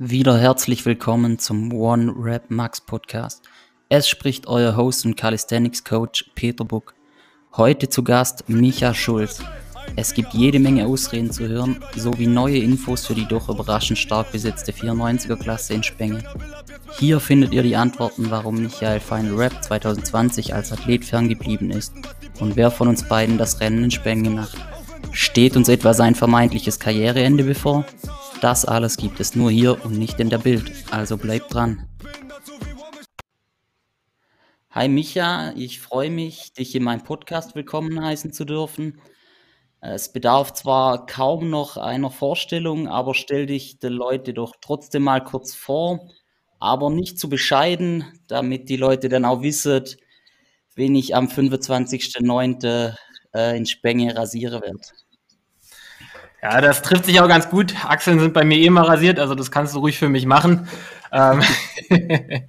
Wieder herzlich willkommen zum One Rap Max Podcast. Es spricht euer Host und Calisthenics Coach Peter Buck. Heute zu Gast Micha Schulz. Es gibt jede Menge Ausreden zu hören, sowie neue Infos für die doch überraschend stark besetzte 94er Klasse in Spenge. Hier findet ihr die Antworten, warum Michael Final Rap 2020 als Athlet ferngeblieben ist und wer von uns beiden das Rennen in Spenge macht. Steht uns etwa sein vermeintliches Karriereende bevor? Das alles gibt es nur hier und nicht in der Bild, also bleibt dran. Hi Micha, ich freue mich, dich in meinem Podcast willkommen heißen zu dürfen. Es bedarf zwar kaum noch einer Vorstellung, aber stell dich den Leuten doch trotzdem mal kurz vor, aber nicht zu bescheiden, damit die Leute dann auch wissen, wen ich am 25.09. Äh, in Spenge rasiere werde. Ja, das trifft sich auch ganz gut. Achseln sind bei mir eh mal rasiert, also das kannst du ruhig für mich machen. Ähm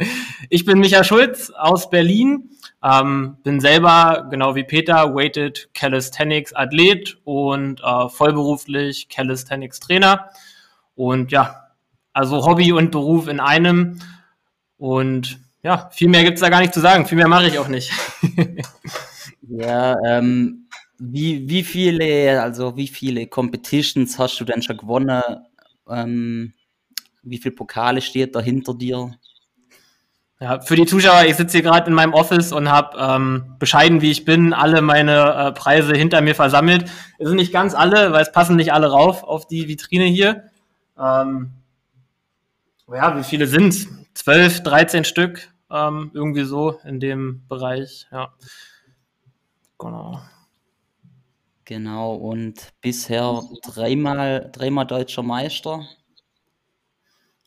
ich bin Micha Schulz aus Berlin, ähm, bin selber, genau wie Peter, Weighted Calisthenics Athlet und äh, vollberuflich Calisthenics Trainer. Und ja, also Hobby und Beruf in einem. Und ja, viel mehr gibt's da gar nicht zu sagen. Viel mehr mache ich auch nicht. ja, ähm, wie, wie viele, also wie viele Competitions hast du denn schon gewonnen? Ähm, wie viele Pokale steht da hinter dir? Ja, für die Zuschauer, ich sitze hier gerade in meinem Office und habe ähm, bescheiden wie ich bin, alle meine äh, Preise hinter mir versammelt. Es sind nicht ganz alle, weil es passen nicht alle rauf auf die Vitrine hier. Ähm, ja, wie viele sind 12, 13 Stück, ähm, irgendwie so in dem Bereich, ja. Genau. Genau, und bisher dreimal, dreimal deutscher Meister.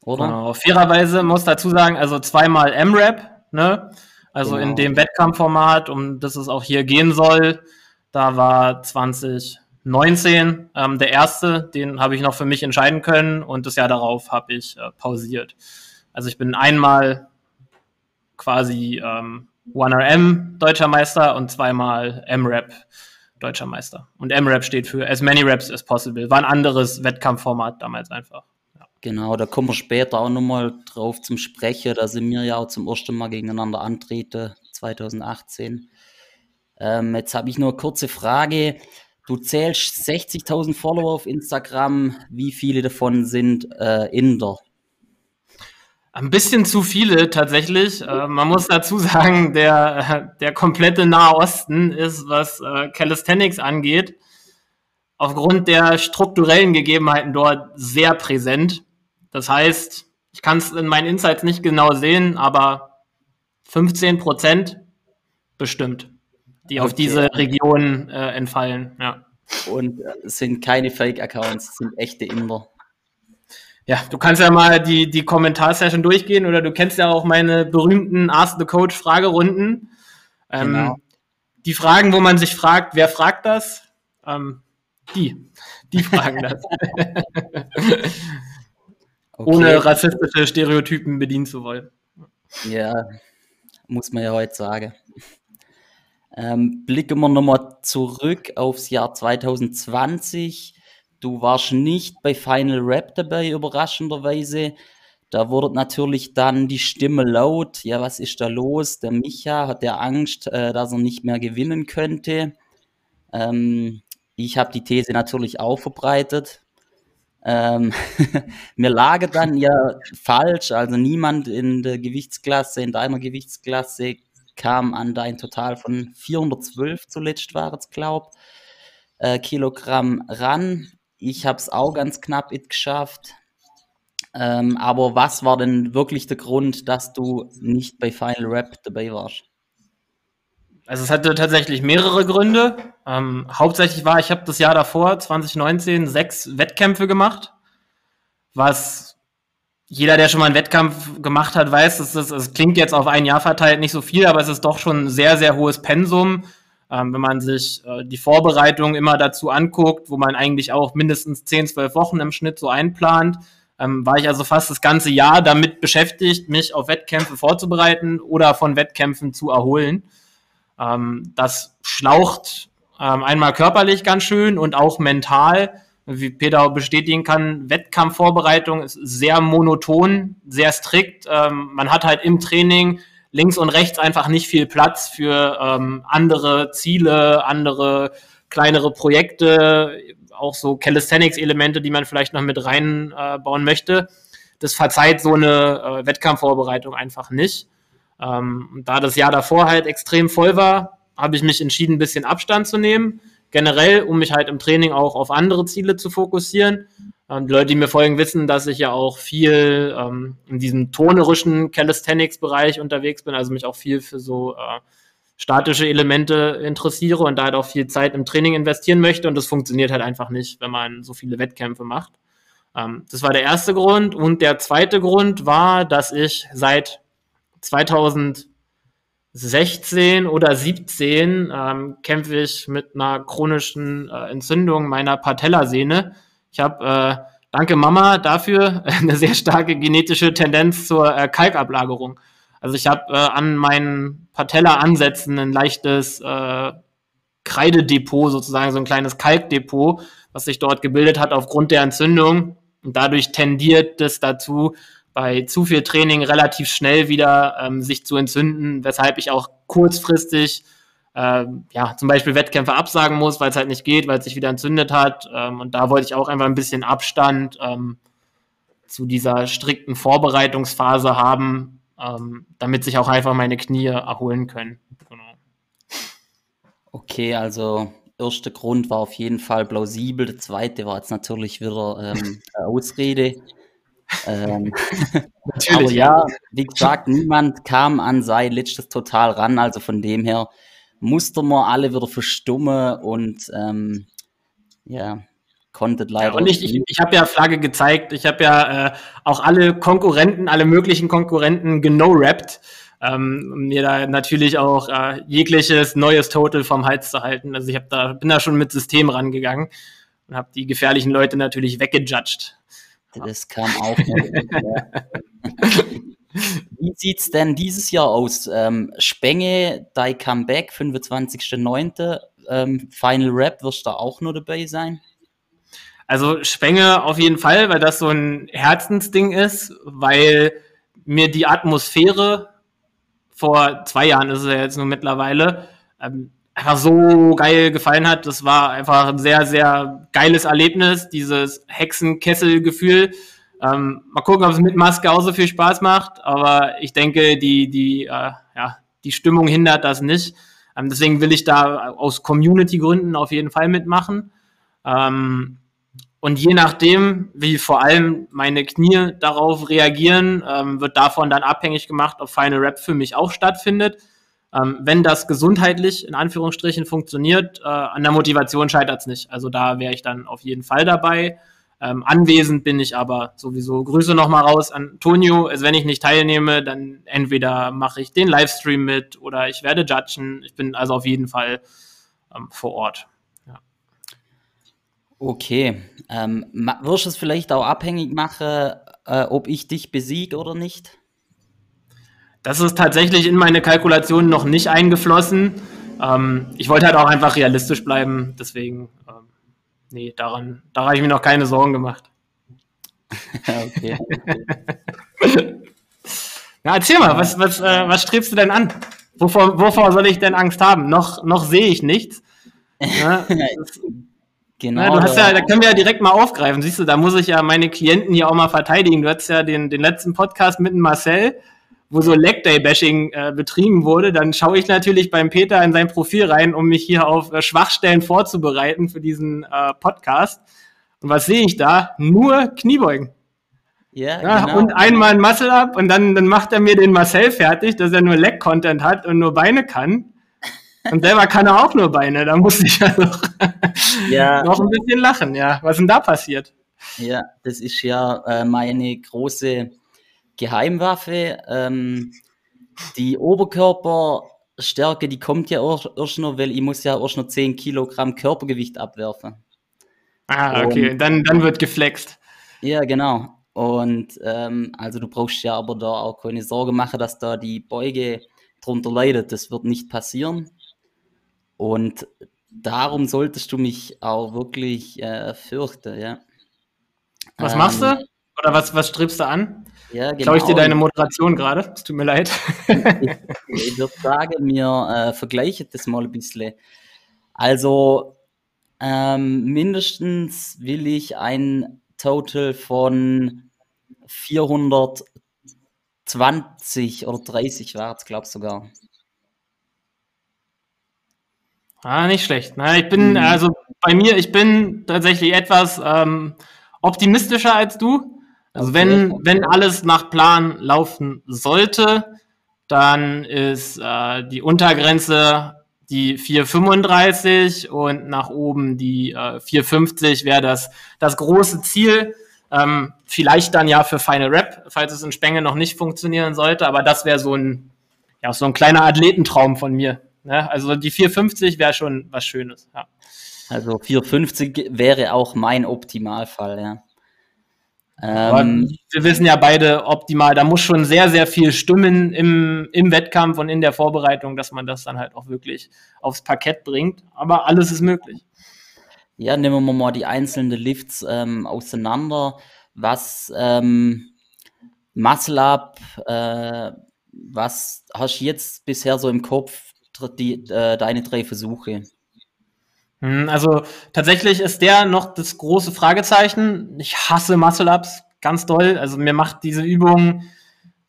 Oder? Genau. Fairerweise muss dazu sagen, also zweimal M-Rap, ne? Also genau. in dem Wettkampfformat, um das es auch hier gehen soll. Da war 2019 ähm, der erste, den habe ich noch für mich entscheiden können und das Jahr darauf habe ich äh, pausiert. Also ich bin einmal quasi ähm, 1RM deutscher Meister und zweimal M-Rap deutscher Meister. Und M-Rap steht für As Many Raps as Possible. War ein anderes Wettkampfformat damals einfach. Ja. Genau, da kommen wir später auch nochmal drauf zum Sprechen. Da sind wir ja auch zum ersten Mal gegeneinander antreten, 2018. Ähm, jetzt habe ich nur eine kurze Frage. Du zählst 60.000 Follower auf Instagram. Wie viele davon sind äh, Inder? Ein bisschen zu viele tatsächlich. Äh, man muss dazu sagen, der, der komplette Nahe Osten ist, was äh, Calisthenics angeht, aufgrund der strukturellen Gegebenheiten dort sehr präsent. Das heißt, ich kann es in meinen Insights nicht genau sehen, aber 15 Prozent bestimmt, die okay. auf diese Region äh, entfallen. Ja. Und äh, es sind keine Fake-Accounts, es sind echte Inder. Ja, du kannst ja mal die, die Kommentarsession durchgehen oder du kennst ja auch meine berühmten Ask the Coach Fragerunden. Ähm, genau. Die Fragen, wo man sich fragt, wer fragt das? Ähm, die. Die fragen das. okay. Ohne rassistische Stereotypen bedienen zu wollen. Ja, muss man ja heute sagen. Ähm, blicken wir nochmal zurück aufs Jahr 2020. Du warst nicht bei Final Rap dabei, überraschenderweise. Da wurde natürlich dann die Stimme laut. Ja, was ist da los? Der Micha hat der Angst, äh, dass er nicht mehr gewinnen könnte. Ähm, ich habe die These natürlich auch verbreitet. Ähm, mir lag dann ja falsch. Also niemand in der Gewichtsklasse, in deiner Gewichtsklasse, kam an dein Total von 412 zuletzt war es, glaub, äh, Kilogramm ran. Ich habe es auch ganz knapp it geschafft. Ähm, aber was war denn wirklich der Grund, dass du nicht bei Final Rap dabei warst? Also es hatte tatsächlich mehrere Gründe. Ähm, hauptsächlich war, ich habe das Jahr davor, 2019, sechs Wettkämpfe gemacht, was jeder, der schon mal einen Wettkampf gemacht hat, weiß, dass das, es klingt jetzt auf ein Jahr verteilt nicht so viel, aber es ist doch schon ein sehr, sehr hohes Pensum. Ähm, wenn man sich äh, die Vorbereitung immer dazu anguckt, wo man eigentlich auch mindestens 10, 12 Wochen im Schnitt so einplant, ähm, war ich also fast das ganze Jahr damit beschäftigt, mich auf Wettkämpfe vorzubereiten oder von Wettkämpfen zu erholen. Ähm, das schlaucht ähm, einmal körperlich ganz schön und auch mental, wie Peter auch bestätigen kann, Wettkampfvorbereitung ist sehr monoton, sehr strikt. Ähm, man hat halt im Training links und rechts einfach nicht viel Platz für ähm, andere Ziele, andere kleinere Projekte, auch so Calisthenics-Elemente, die man vielleicht noch mit reinbauen äh, möchte. Das verzeiht so eine äh, Wettkampfvorbereitung einfach nicht. Ähm, da das Jahr davor halt extrem voll war, habe ich mich entschieden, ein bisschen Abstand zu nehmen. Generell, um mich halt im Training auch auf andere Ziele zu fokussieren. Ähm, die Leute, die mir folgen, wissen, dass ich ja auch viel ähm, in diesem tonerischen Calisthenics-Bereich unterwegs bin, also mich auch viel für so äh, statische Elemente interessiere und da halt auch viel Zeit im Training investieren möchte. Und das funktioniert halt einfach nicht, wenn man so viele Wettkämpfe macht. Ähm, das war der erste Grund. Und der zweite Grund war, dass ich seit 2016 oder 17 ähm, kämpfe ich mit einer chronischen äh, Entzündung meiner Patellasehne. Ich habe, äh, danke Mama dafür, eine sehr starke genetische Tendenz zur äh, Kalkablagerung. Also ich habe äh, an meinen Patella-Ansätzen ein leichtes äh, Kreidedepot, sozusagen so ein kleines Kalkdepot, was sich dort gebildet hat aufgrund der Entzündung. Und dadurch tendiert es dazu, bei zu viel Training relativ schnell wieder ähm, sich zu entzünden, weshalb ich auch kurzfristig äh, ja, zum Beispiel Wettkämpfe absagen muss, weil es halt nicht geht, weil es sich wieder entzündet hat. Ähm, und da wollte ich auch einfach ein bisschen Abstand ähm, zu dieser strikten Vorbereitungsphase haben, ähm, damit sich auch einfach meine Knie erholen können. Genau. Okay, also erster Grund war auf jeden Fall plausibel. Der zweite war jetzt natürlich wieder ähm, Ausrede. ähm, aber ja, wie gesagt, niemand kam an sein letztes total ran. Also von dem her musste man alle wieder verstummen und ähm, ja, konntet leider. Ja, und ich, ich, ich habe ja Flagge gezeigt, ich habe ja äh, auch alle Konkurrenten, alle möglichen Konkurrenten geno-rappt, ähm, um mir da natürlich auch äh, jegliches neues Total vom Hals zu halten. Also ich hab da, bin da schon mit System rangegangen und habe die gefährlichen Leute natürlich weggejudged. Das kam auch. Wie sieht's denn dieses Jahr aus? Ähm, Spenge, dein Comeback, 25.09. Ähm, Final Rap, wirst du da auch nur dabei sein? Also Spenge auf jeden Fall, weil das so ein Herzensding ist, weil mir die Atmosphäre vor zwei Jahren ist es ja jetzt nur mittlerweile, ähm, einfach so geil gefallen hat. Das war einfach ein sehr, sehr geiles Erlebnis, dieses Hexenkessel-Gefühl. Ähm, mal gucken, ob es mit Maske auch so viel Spaß macht, aber ich denke, die, die, äh, ja, die Stimmung hindert das nicht. Ähm, deswegen will ich da aus Community-Gründen auf jeden Fall mitmachen. Ähm, und je nachdem, wie vor allem meine Knie darauf reagieren, ähm, wird davon dann abhängig gemacht, ob Final Rap für mich auch stattfindet. Ähm, wenn das gesundheitlich in Anführungsstrichen funktioniert, äh, an der Motivation scheitert es nicht. Also da wäre ich dann auf jeden Fall dabei. Ähm, anwesend bin ich aber sowieso. Grüße nochmal raus an Antonio. Also wenn ich nicht teilnehme, dann entweder mache ich den Livestream mit oder ich werde judgen. Ich bin also auf jeden Fall ähm, vor Ort. Okay. Ähm, wirst du es vielleicht auch abhängig machen, äh, ob ich dich besiege oder nicht? Das ist tatsächlich in meine Kalkulation noch nicht eingeflossen. Ähm, ich wollte halt auch einfach realistisch bleiben, deswegen, nee, daran, da habe ich mir noch keine Sorgen gemacht. okay. ja, erzähl mal, was, was, äh, was strebst du denn an? Wovor, wovor soll ich denn Angst haben? Noch, noch sehe ich nichts. Ja, Genau. Ja, du hast ja, da können wir ja direkt mal aufgreifen. Siehst du, da muss ich ja meine Klienten hier auch mal verteidigen. Du hattest ja den, den letzten Podcast mit Marcel, wo so Leg Day Bashing äh, betrieben wurde. Dann schaue ich natürlich beim Peter in sein Profil rein, um mich hier auf äh, Schwachstellen vorzubereiten für diesen äh, Podcast. Und was sehe ich da? Nur Kniebeugen. Ja, ja genau. Und einmal ein Muscle Up und dann, dann macht er mir den Marcel fertig, dass er nur Leg Content hat und nur Beine kann. Und selber kann er auch nur Beine. Da muss ich ja noch, ja. noch ein bisschen lachen. Ja, was ist denn da passiert? Ja, das ist ja äh, meine große Geheimwaffe. Ähm, die Oberkörperstärke, die kommt ja erst noch, weil ich muss ja erst noch 10 Kilogramm Körpergewicht abwerfen. Ah, okay. Und, dann, dann wird geflext. Ja, genau. Und ähm, also du brauchst ja aber da auch keine Sorge machen, dass da die Beuge drunter leidet. Das wird nicht passieren. Und darum solltest du mich auch wirklich äh, fürchten, ja. Was ähm, machst du? Oder was, was strebst du an? Ja, genau. Klaue ich dir deine Moderation gerade? Es tut mir leid. ich, ich würde sagen, wir äh, vergleichen das mal ein bisschen. Also, ähm, mindestens will ich ein Total von 420 oder 30 war es, glaube ich sogar. Ah, nicht schlecht. Na, ich bin, mhm. also bei mir, ich bin tatsächlich etwas ähm, optimistischer als du. Also wenn, wenn alles nach Plan laufen sollte, dann ist äh, die Untergrenze die 435 und nach oben die äh, 450 wäre das, das große Ziel. Ähm, vielleicht dann ja für Final Rap, falls es in Spenge noch nicht funktionieren sollte, aber das wäre so ein, ja, so ein kleiner Athletentraum von mir. Ne? Also die 450 wäre schon was Schönes. Ja. Also 450 wäre auch mein Optimalfall, ja. Ähm, wir wissen ja beide optimal, da muss schon sehr, sehr viel stimmen im, im Wettkampf und in der Vorbereitung, dass man das dann halt auch wirklich aufs Parkett bringt. Aber alles ist möglich. Ja, nehmen wir mal die einzelnen Lifts ähm, auseinander. Was ähm, Muscle Up, äh, was hast du jetzt bisher so im Kopf, die, äh, deine drei Versuche? Hm, also tatsächlich ist der noch das große Fragezeichen. Ich hasse Muscle-Ups ganz doll. Also mir macht diese Übung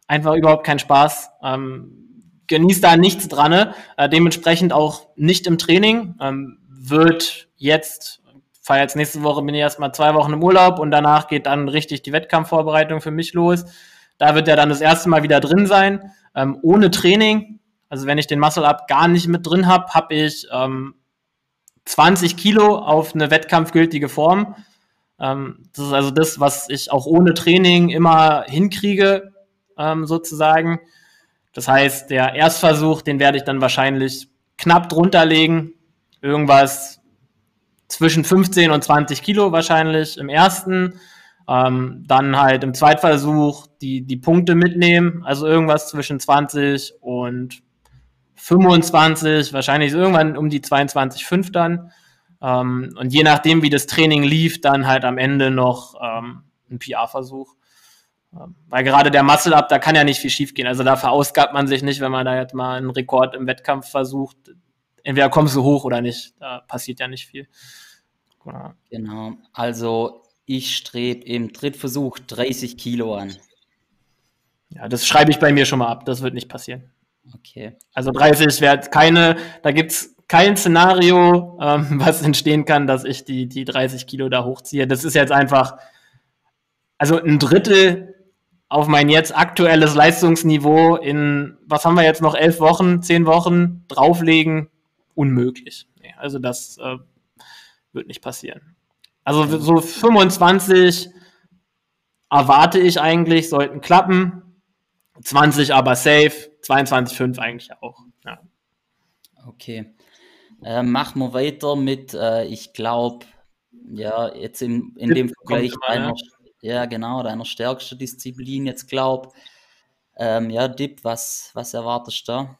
einfach überhaupt keinen Spaß. Ähm, genießt da nichts dran. Äh, dementsprechend auch nicht im Training. Ähm, wird jetzt, fahre jetzt nächste Woche, bin ich erstmal zwei Wochen im Urlaub und danach geht dann richtig die Wettkampfvorbereitung für mich los. Da wird er dann das erste Mal wieder drin sein. Ähm, ohne Training. Also wenn ich den Muscle-Up gar nicht mit drin habe, habe ich ähm, 20 Kilo auf eine wettkampfgültige Form. Ähm, das ist also das, was ich auch ohne Training immer hinkriege, ähm, sozusagen. Das heißt, der Erstversuch, den werde ich dann wahrscheinlich knapp drunter legen. Irgendwas zwischen 15 und 20 Kilo wahrscheinlich im ersten. Ähm, dann halt im Zweitversuch die, die Punkte mitnehmen. Also irgendwas zwischen 20 und 25, wahrscheinlich irgendwann um die 22,5 dann. Ähm, und je nachdem, wie das Training lief, dann halt am Ende noch ähm, ein PR-Versuch. Ähm, weil gerade der Muscle-Up, da kann ja nicht viel schief gehen. Also da verausgabt man sich nicht, wenn man da jetzt mal einen Rekord im Wettkampf versucht. Entweder kommst du hoch oder nicht. Da passiert ja nicht viel. Genau. genau. Also ich strebe im Drittversuch 30 Kilo an. Ja, das schreibe ich bei mir schon mal ab. Das wird nicht passieren. Okay. Also 30 wäre keine, da gibt es kein Szenario, ähm, was entstehen kann, dass ich die, die 30 Kilo da hochziehe. Das ist jetzt einfach, also ein Drittel auf mein jetzt aktuelles Leistungsniveau in, was haben wir jetzt noch, elf Wochen, zehn Wochen drauflegen, unmöglich. Also das äh, wird nicht passieren. Also so 25 erwarte ich eigentlich, sollten klappen. 20 aber safe. 22,5 eigentlich auch. Ja. Okay. Äh, machen wir weiter mit, äh, ich glaube, ja, jetzt in, in dem Vergleich deiner, ja. genau, deiner stärksten Disziplin jetzt glaube ähm, ja, Dip, was, was erwartest du da?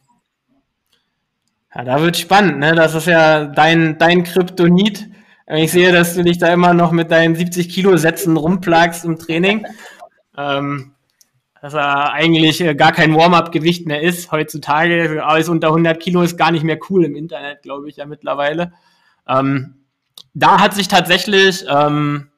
Ja, da wird spannend, ne? Das ist ja dein, dein Kryptonit. Ich sehe, dass du dich da immer noch mit deinen 70 Kilo Sätzen rumplagst im Training. ähm, dass er eigentlich äh, gar kein Warm-up-Gewicht mehr ist heutzutage. Alles unter 100 Kilo ist gar nicht mehr cool im Internet, glaube ich ja mittlerweile. Ähm, da hat sich tatsächlich ähm,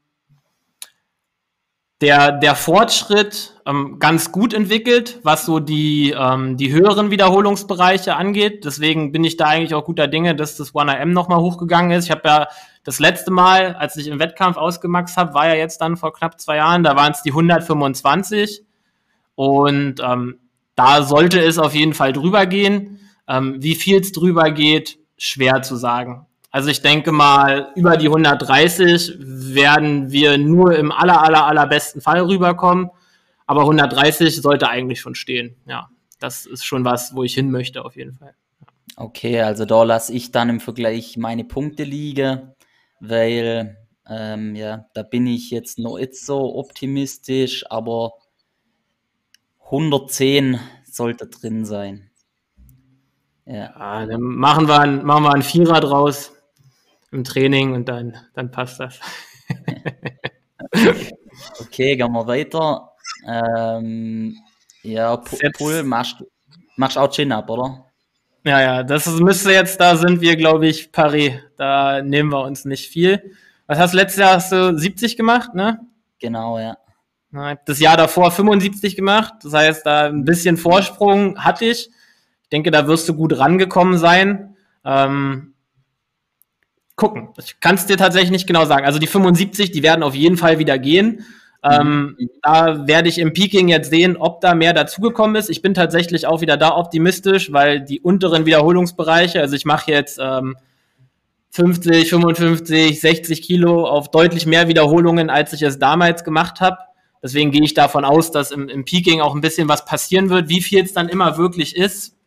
der, der Fortschritt ähm, ganz gut entwickelt, was so die, ähm, die höheren Wiederholungsbereiche angeht. Deswegen bin ich da eigentlich auch guter Dinge, dass das 1AM nochmal hochgegangen ist. Ich habe ja das letzte Mal, als ich im Wettkampf ausgemaxt habe, war ja jetzt dann vor knapp zwei Jahren, da waren es die 125. Und ähm, da sollte es auf jeden Fall drüber gehen. Ähm, wie viel es drüber geht, schwer zu sagen. Also ich denke mal, über die 130 werden wir nur im aller, aller, allerbesten Fall rüberkommen. Aber 130 sollte eigentlich schon stehen. Ja, das ist schon was, wo ich hin möchte, auf jeden Fall. Okay, also da lasse ich dann im Vergleich meine Punkte liegen, weil ähm, ja, da bin ich jetzt noch nicht so optimistisch, aber 110 sollte drin sein. Ja. ja dann machen wir, ein, machen wir einen Vierer draus. im Training und dann, dann passt das. okay, gehen wir weiter. Ähm, ja, Pull machst, machst auch Chin-Up, oder? Ja, ja, das müsste jetzt, da sind wir, glaube ich, pari. Da nehmen wir uns nicht viel. Was hast du letztes Jahr? Hast du 70 gemacht, ne? Genau, ja. Das Jahr davor 75 gemacht. Das heißt, da ein bisschen Vorsprung hatte ich. Ich denke, da wirst du gut rangekommen sein. Ähm, gucken. Ich kann es dir tatsächlich nicht genau sagen. Also die 75, die werden auf jeden Fall wieder gehen. Ähm, mhm. Da werde ich im Peaking jetzt sehen, ob da mehr dazugekommen ist. Ich bin tatsächlich auch wieder da optimistisch, weil die unteren Wiederholungsbereiche, also ich mache jetzt ähm, 50, 55, 60 Kilo auf deutlich mehr Wiederholungen, als ich es damals gemacht habe. Deswegen gehe ich davon aus, dass im, im Peaking auch ein bisschen was passieren wird. Wie viel es dann immer wirklich ist,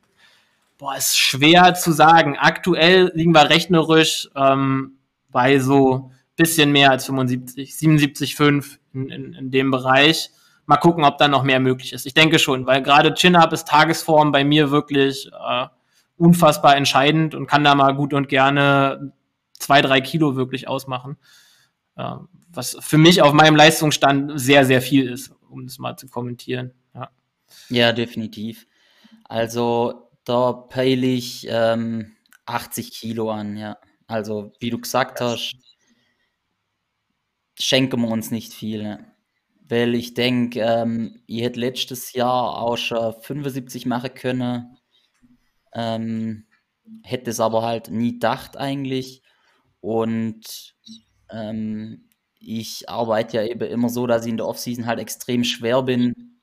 boah, ist schwer zu sagen. Aktuell liegen wir rechnerisch ähm, bei so bisschen mehr als 75, 77,5 in, in, in dem Bereich. Mal gucken, ob da noch mehr möglich ist. Ich denke schon, weil gerade Chin-Up ist Tagesform bei mir wirklich äh, unfassbar entscheidend und kann da mal gut und gerne zwei, drei Kilo wirklich ausmachen. Äh, was für mich auf meinem Leistungsstand sehr, sehr viel ist, um das mal zu kommentieren. Ja, ja definitiv. Also da peile ich ähm, 80 Kilo an, ja. Also wie du gesagt hast, schenken wir uns nicht viel. Ne? Weil ich denke, ähm, ich hätte letztes Jahr auch schon 75 machen können. Ähm, hätte es aber halt nie gedacht eigentlich. Und ähm, ich arbeite ja eben immer so, dass ich in der Offseason halt extrem schwer bin.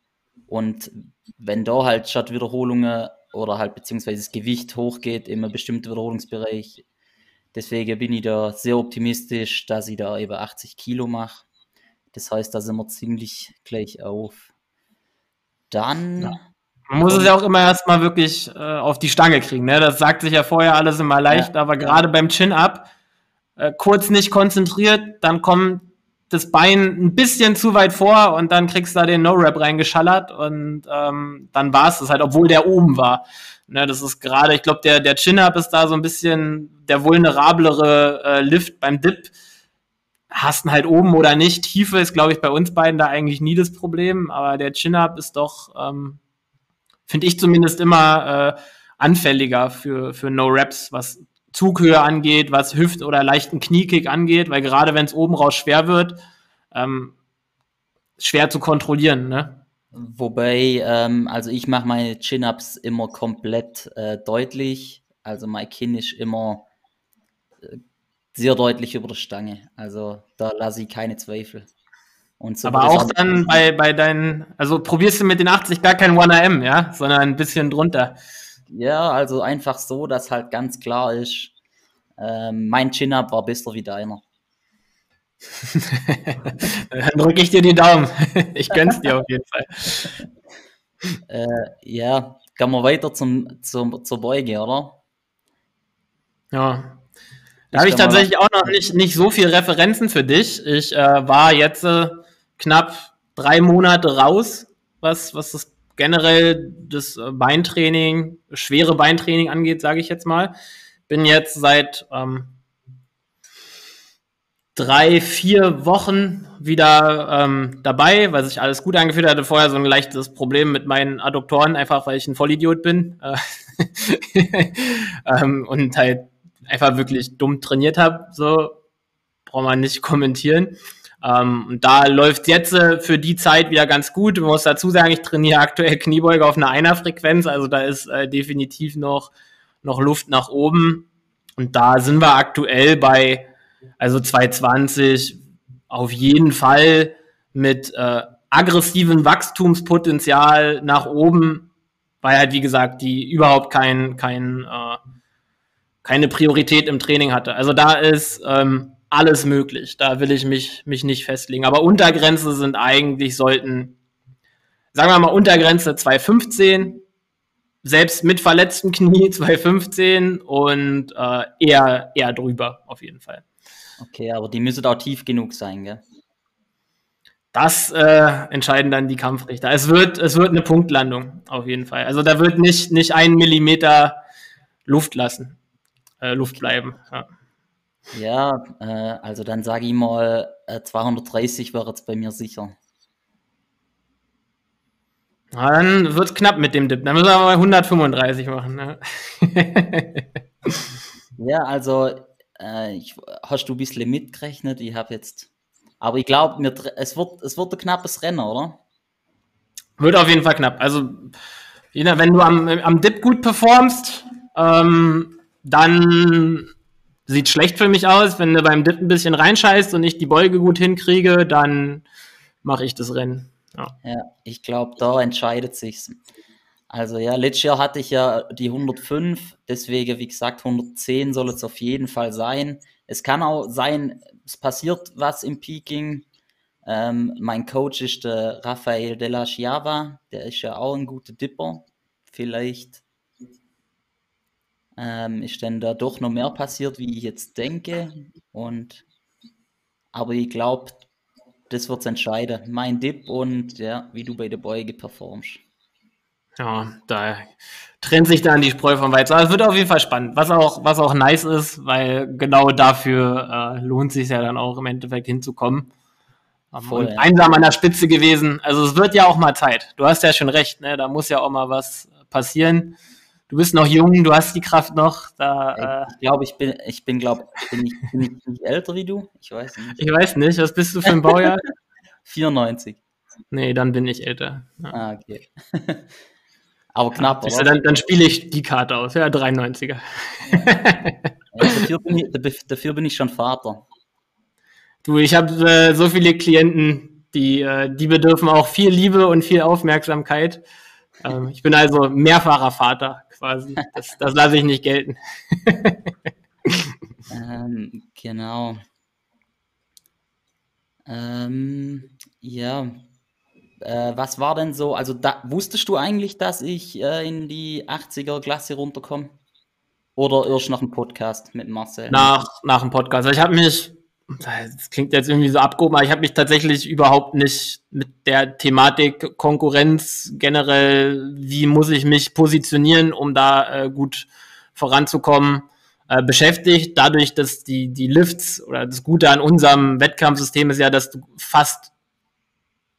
Und wenn da halt statt Wiederholungen oder halt beziehungsweise das Gewicht hochgeht in einem bestimmten Wiederholungsbereich, Deswegen bin ich da sehr optimistisch, dass ich da über 80 Kilo mache. Das heißt, da sind wir ziemlich gleich auf. Dann. Ja. Man muss es ja auch immer erstmal wirklich äh, auf die Stange kriegen. Ne? Das sagt sich ja vorher alles immer leicht, ja. aber gerade beim Chin-Up, äh, kurz nicht konzentriert, dann kommt das Bein ein bisschen zu weit vor und dann kriegst du da den No-Rap reingeschallert und ähm, dann war es das halt, obwohl der oben war. Ne, das ist gerade, ich glaube, der, der Chin-Up ist da so ein bisschen der vulnerablere äh, Lift beim Dip. Hast ihn halt oben oder nicht. Tiefe ist, glaube ich, bei uns beiden da eigentlich nie das Problem, aber der Chin-Up ist doch, ähm, finde ich zumindest immer äh, anfälliger für, für No-Raps, was Zughöhe angeht, was Hüft- oder leichten Kniekick angeht, weil gerade wenn es oben raus schwer wird, ähm, schwer zu kontrollieren, ne? Wobei, ähm, also ich mache meine Chin-Ups immer komplett äh, deutlich. Also mein Kinn ist immer äh, sehr deutlich über der Stange. Also da lasse ich keine Zweifel. So Aber auch dann bei, bei deinen, also probierst du mit den 80 gar kein 1AM, ja, sondern ein bisschen drunter. Ja, also einfach so, dass halt ganz klar ist, ähm, mein Chin-Up war besser wie deiner. Dann drücke ich dir die Daumen. Ich gönn's dir auf jeden Fall. Äh, ja, gehen wir weiter zum, zum, zur Beuge, oder? Ja. Da habe ich tatsächlich auch noch nicht, nicht so viele Referenzen für dich. Ich äh, war jetzt äh, knapp drei Monate raus, was, was das generell das Beintraining, schwere Beintraining angeht, sage ich jetzt mal. Bin jetzt seit ähm, drei, vier Wochen wieder ähm, dabei, weil sich alles gut angefühlt hatte. Vorher so ein leichtes Problem mit meinen Adduktoren, einfach weil ich ein Vollidiot bin äh, ähm, und halt einfach wirklich dumm trainiert habe. So braucht man nicht kommentieren. Ähm, und da läuft jetzt äh, für die Zeit wieder ganz gut. Ich muss dazu sagen, ich trainiere aktuell Kniebeuge auf einer Einer-Frequenz, also da ist äh, definitiv noch, noch Luft nach oben. Und da sind wir aktuell bei also 2020 auf jeden Fall mit äh, aggressivem Wachstumspotenzial nach oben, weil halt, wie gesagt, die überhaupt kein, kein, äh, keine Priorität im Training hatte. Also da ist ähm, alles möglich. Da will ich mich, mich nicht festlegen. Aber Untergrenze sind eigentlich, sollten, sagen wir mal, Untergrenze 215, selbst mit verletztem Knie 215 und äh, eher, eher drüber auf jeden Fall. Okay, aber die müssen auch tief genug sein, gell? Das äh, entscheiden dann die Kampfrichter. Es wird, es wird eine Punktlandung, auf jeden Fall. Also da wird nicht, nicht ein Millimeter Luft lassen, äh, Luft bleiben. Ja. Ja, äh, also dann sage ich mal, äh, 230 wäre jetzt bei mir sicher. Na, dann wird es knapp mit dem Dip. Dann müssen wir aber 135 machen. Ne? ja, also äh, ich, hast du ein bisschen mitgerechnet? Ich habe jetzt. Aber ich glaube, es wird, es wird ein knappes Rennen, oder? Wird auf jeden Fall knapp. Also, wenn du am, am Dip gut performst, ähm, dann sieht schlecht für mich aus. Wenn du beim Dip ein bisschen reinscheißt und ich die Beuge gut hinkriege, dann mache ich das Rennen. Ja, ja ich glaube, da entscheidet sich's. Also ja, letztes Jahr hatte ich ja die 105, deswegen, wie gesagt, 110 soll es auf jeden Fall sein. Es kann auch sein, es passiert was im Peking. Ähm, mein Coach ist der Rafael de la Chiava, der ist ja auch ein guter Dipper. Vielleicht ähm, ist dann da doch noch mehr passiert, wie ich jetzt denke. Und aber ich glaube, das wird es entscheiden. Mein Dip und ja, wie du bei der Beuge performst. Ja, da trennt sich dann die Spreu vom Weizen. Aber es wird auf jeden Fall spannend, was auch, was auch nice ist, weil genau dafür äh, lohnt sich ja dann auch im Endeffekt hinzukommen. Ähm, Voll, und ja. einsam an der Spitze gewesen. Also es wird ja auch mal Zeit. Du hast ja schon recht, ne? Da muss ja auch mal was passieren. Du bist noch jung, du hast die Kraft noch. Da, äh, ich glaube, ich bin, ich bin, glaube bin ich, bin ich nicht älter wie du? Ich weiß nicht. Ich weiß nicht. Was bist du für ein Baujahr? 94. Nee, dann bin ich älter. Ja. Ah, okay. Aber knapp, ja, Dann, dann spiele ich die Karte aus. Ja, 93er. ja, dafür, bin ich, dafür, bin ich, schon Vater. Du, ich habe äh, so viele Klienten, die, äh, die bedürfen auch viel Liebe und viel Aufmerksamkeit. Ähm, ich bin also mehrfacher Vater quasi. Das, das lasse ich nicht gelten. ähm, genau. Ähm, ja, äh, was war denn so, also da, wusstest du eigentlich, dass ich äh, in die 80er-Klasse runterkomme? Oder erst nach dem Podcast mit Marcel? Nach, nach dem Podcast. Also ich habe mich, das klingt jetzt irgendwie so abgehoben, aber ich habe mich tatsächlich überhaupt nicht mit der Thematik Konkurrenz generell, wie muss ich mich positionieren, um da äh, gut voranzukommen, äh, beschäftigt. Dadurch, dass die, die Lifts oder das Gute an unserem Wettkampfsystem ist ja, dass du fast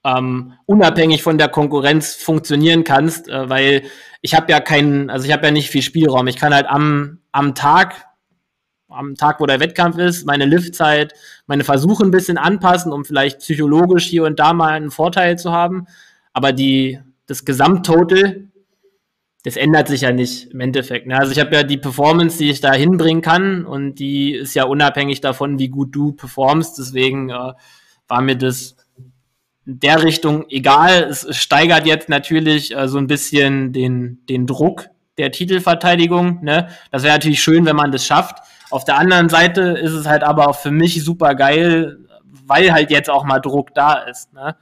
ähm, unabhängig von der Konkurrenz funktionieren kannst, äh, weil ich habe ja keinen, also ich habe ja nicht viel Spielraum. Ich kann halt am, am Tag, am Tag, wo der Wettkampf ist, meine Liftzeit, meine Versuche ein bisschen anpassen, um vielleicht psychologisch hier und da mal einen Vorteil zu haben. Aber die, das Gesamttotal, das ändert sich ja nicht im Endeffekt. Ne? Also ich habe ja die Performance, die ich da hinbringen kann und die ist ja unabhängig davon, wie gut du performst. Deswegen äh, war mir das der Richtung egal. Es steigert jetzt natürlich äh, so ein bisschen den, den Druck der Titelverteidigung. Ne? Das wäre natürlich schön, wenn man das schafft. Auf der anderen Seite ist es halt aber auch für mich super geil, weil halt jetzt auch mal Druck da ist. Ne?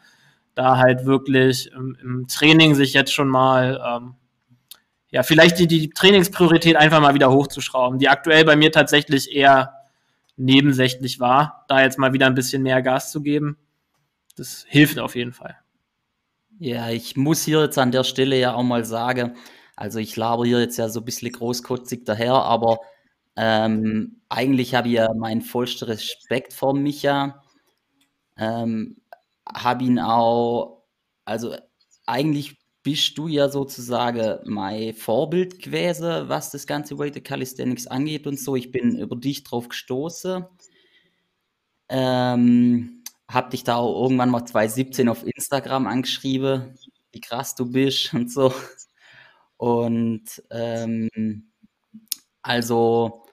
Da halt wirklich im, im Training sich jetzt schon mal, ähm, ja, vielleicht die, die Trainingspriorität einfach mal wieder hochzuschrauben, die aktuell bei mir tatsächlich eher nebensächlich war, da jetzt mal wieder ein bisschen mehr Gas zu geben das hilft auf jeden Fall. Ja, ich muss hier jetzt an der Stelle ja auch mal sagen, also ich laber hier jetzt ja so ein bisschen großkotzig daher, aber ähm, eigentlich habe ich ja meinen vollsten Respekt vor Micha. Ähm, habe ihn auch, also eigentlich bist du ja sozusagen mein Vorbild gewesen, was das ganze Weighted Calisthenics angeht und so. Ich bin über dich drauf gestoßen. Ähm, hab dich da auch irgendwann mal 2017 auf Instagram angeschrieben, wie krass du bist und so. Und ähm, also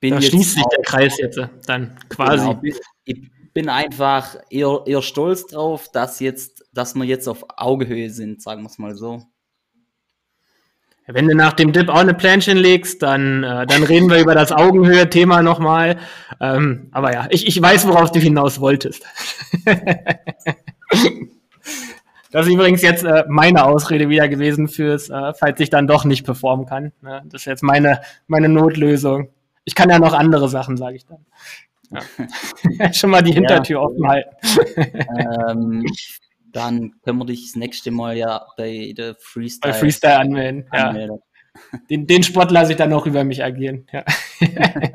bin da schließt sich der Kreis jetzt dann quasi. Genau, ich bin einfach eher, eher stolz drauf, dass jetzt, dass wir jetzt auf Augenhöhe sind, sagen wir es mal so. Wenn du nach dem Dip auch eine Planchen legst, dann, äh, dann reden wir über das Augenhöhe-Thema nochmal. Ähm, aber ja, ich, ich weiß, worauf du hinaus wolltest. das ist übrigens jetzt äh, meine Ausrede wieder gewesen fürs, äh, falls ich dann doch nicht performen kann. Ne? Das ist jetzt meine, meine Notlösung. Ich kann ja noch andere Sachen, sage ich dann. Ja. Schon mal die Hintertür ja. offen halten. ähm, dann können wir dich das nächste Mal ja bei der Freestyle, bei Freestyle anmelden. anmelden. Ja. Den, den Sport lasse ich dann auch über mich agieren. Ja.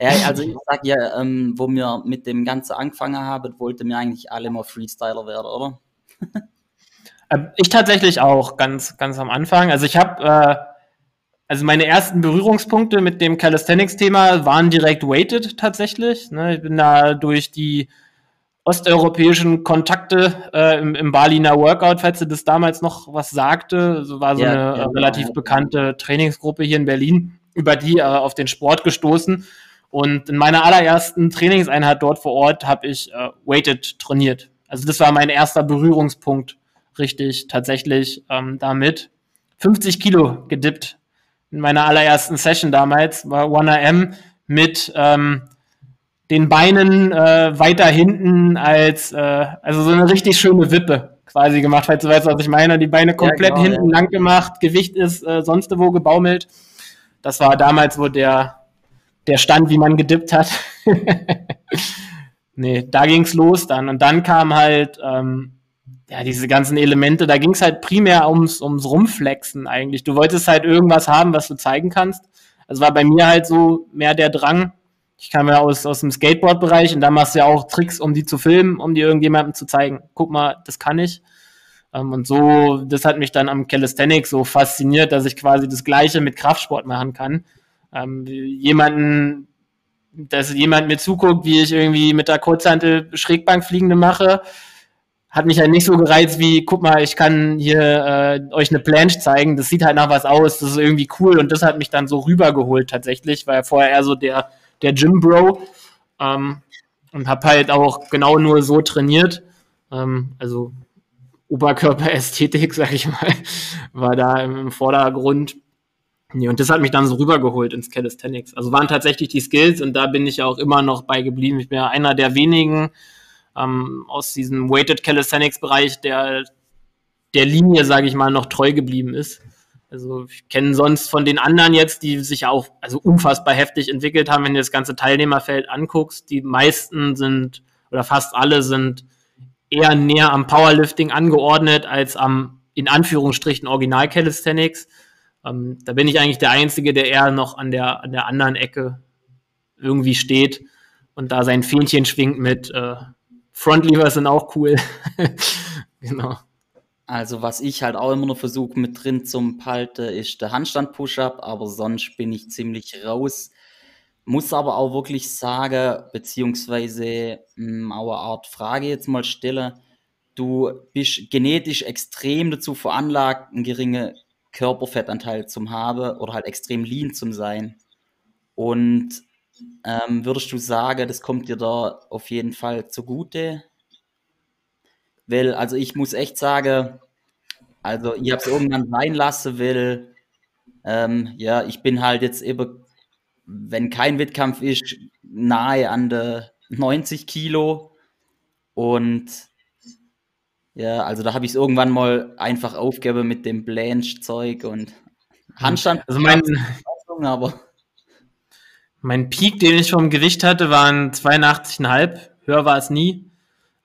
Ja, also ich sag ja, ähm, wo wir mit dem Ganzen angefangen haben, wollten wir eigentlich alle mal Freestyler werden, oder? Ähm, ich tatsächlich auch, ganz, ganz am Anfang. Also ich habe, äh, also meine ersten Berührungspunkte mit dem Calisthenics-Thema waren direkt weighted tatsächlich. Ne? Ich bin da durch die osteuropäischen Kontakte äh, im, im Berliner Workout, falls du das damals noch was sagte. So war so ja, eine ja, genau, relativ ja. bekannte Trainingsgruppe hier in Berlin, über die äh, auf den Sport gestoßen. Und in meiner allerersten Trainingseinheit dort vor Ort habe ich äh, weighted trainiert. Also das war mein erster Berührungspunkt, richtig, tatsächlich ähm, damit. 50 Kilo gedippt in meiner allerersten Session damals, war 1AM mit ähm, den Beinen äh, weiter hinten als, äh, also so eine richtig schöne Wippe quasi gemacht, falls du weißt, was ich meine. Die Beine komplett ja, genau, hinten ja. lang gemacht, Gewicht ist äh, sonst wo gebaumelt. Das war damals wo der, der Stand, wie man gedippt hat. nee, da ging's los dann. Und dann kam halt, ähm, ja, diese ganzen Elemente, da ging's halt primär ums, ums Rumflexen eigentlich. Du wolltest halt irgendwas haben, was du zeigen kannst. Also war bei mir halt so mehr der Drang, ich kam ja aus, aus dem Skateboard-Bereich und da machst du ja auch Tricks, um die zu filmen, um die irgendjemandem zu zeigen. Guck mal, das kann ich. Ähm, und so, das hat mich dann am Calisthenics so fasziniert, dass ich quasi das Gleiche mit Kraftsport machen kann. Ähm, jemanden, dass jemand mir zuguckt, wie ich irgendwie mit der Kurzhantel Schrägbank fliegende mache, hat mich halt nicht so gereizt wie, guck mal, ich kann hier äh, euch eine Planche zeigen, das sieht halt nach was aus, das ist irgendwie cool und das hat mich dann so rübergeholt tatsächlich, weil vorher eher so der der Gym Bro. Ähm, und habe halt auch genau nur so trainiert. Ähm, also Oberkörperästhetik, sag ich mal, war da im, Vordergrund. Nee, und das hat mich dann so rübergeholt ins Calisthenics. Also waren tatsächlich die Skills und da bin ich auch immer noch bei geblieben. Ich bin ja einer der wenigen ähm, aus diesem Weighted Calisthenics Bereich, der der Linie, sage ich mal, noch treu geblieben ist. Also ich kenne sonst von den anderen jetzt, die sich auch also unfassbar heftig entwickelt haben, wenn du das ganze Teilnehmerfeld anguckst, die meisten sind oder fast alle sind eher näher am Powerlifting angeordnet als am in Anführungsstrichen Original Calisthenics. Ähm, da bin ich eigentlich der Einzige, der eher noch an der, an der anderen Ecke irgendwie steht und da sein Fähnchen schwingt mit äh, Frontlevers sind auch cool. genau. Also was ich halt auch immer noch versuche mit drin zum Palten, ist der Handstand-Push-Up, aber sonst bin ich ziemlich raus. Muss aber auch wirklich sagen, beziehungsweise mh, hm, auch eine Art Frage jetzt mal stellen. Du bist genetisch extrem dazu veranlagt, einen geringen Körperfettanteil zu haben oder halt extrem lean zu sein. Und ähm, würdest du sagen, das kommt dir da auf jeden Fall zugute? Weil, also ich muss echt sagen, also ich habe es irgendwann sein lassen, weil ähm, ja, ich bin halt jetzt eben, wenn kein Wettkampf ist, nahe an der 90 Kilo. Und ja, also da habe ich es irgendwann mal einfach aufgegeben mit dem Blanche-Zeug und Handstand. Also mein, aber mein Peak, den ich vom Gewicht hatte, waren 82,5. Höher war es nie.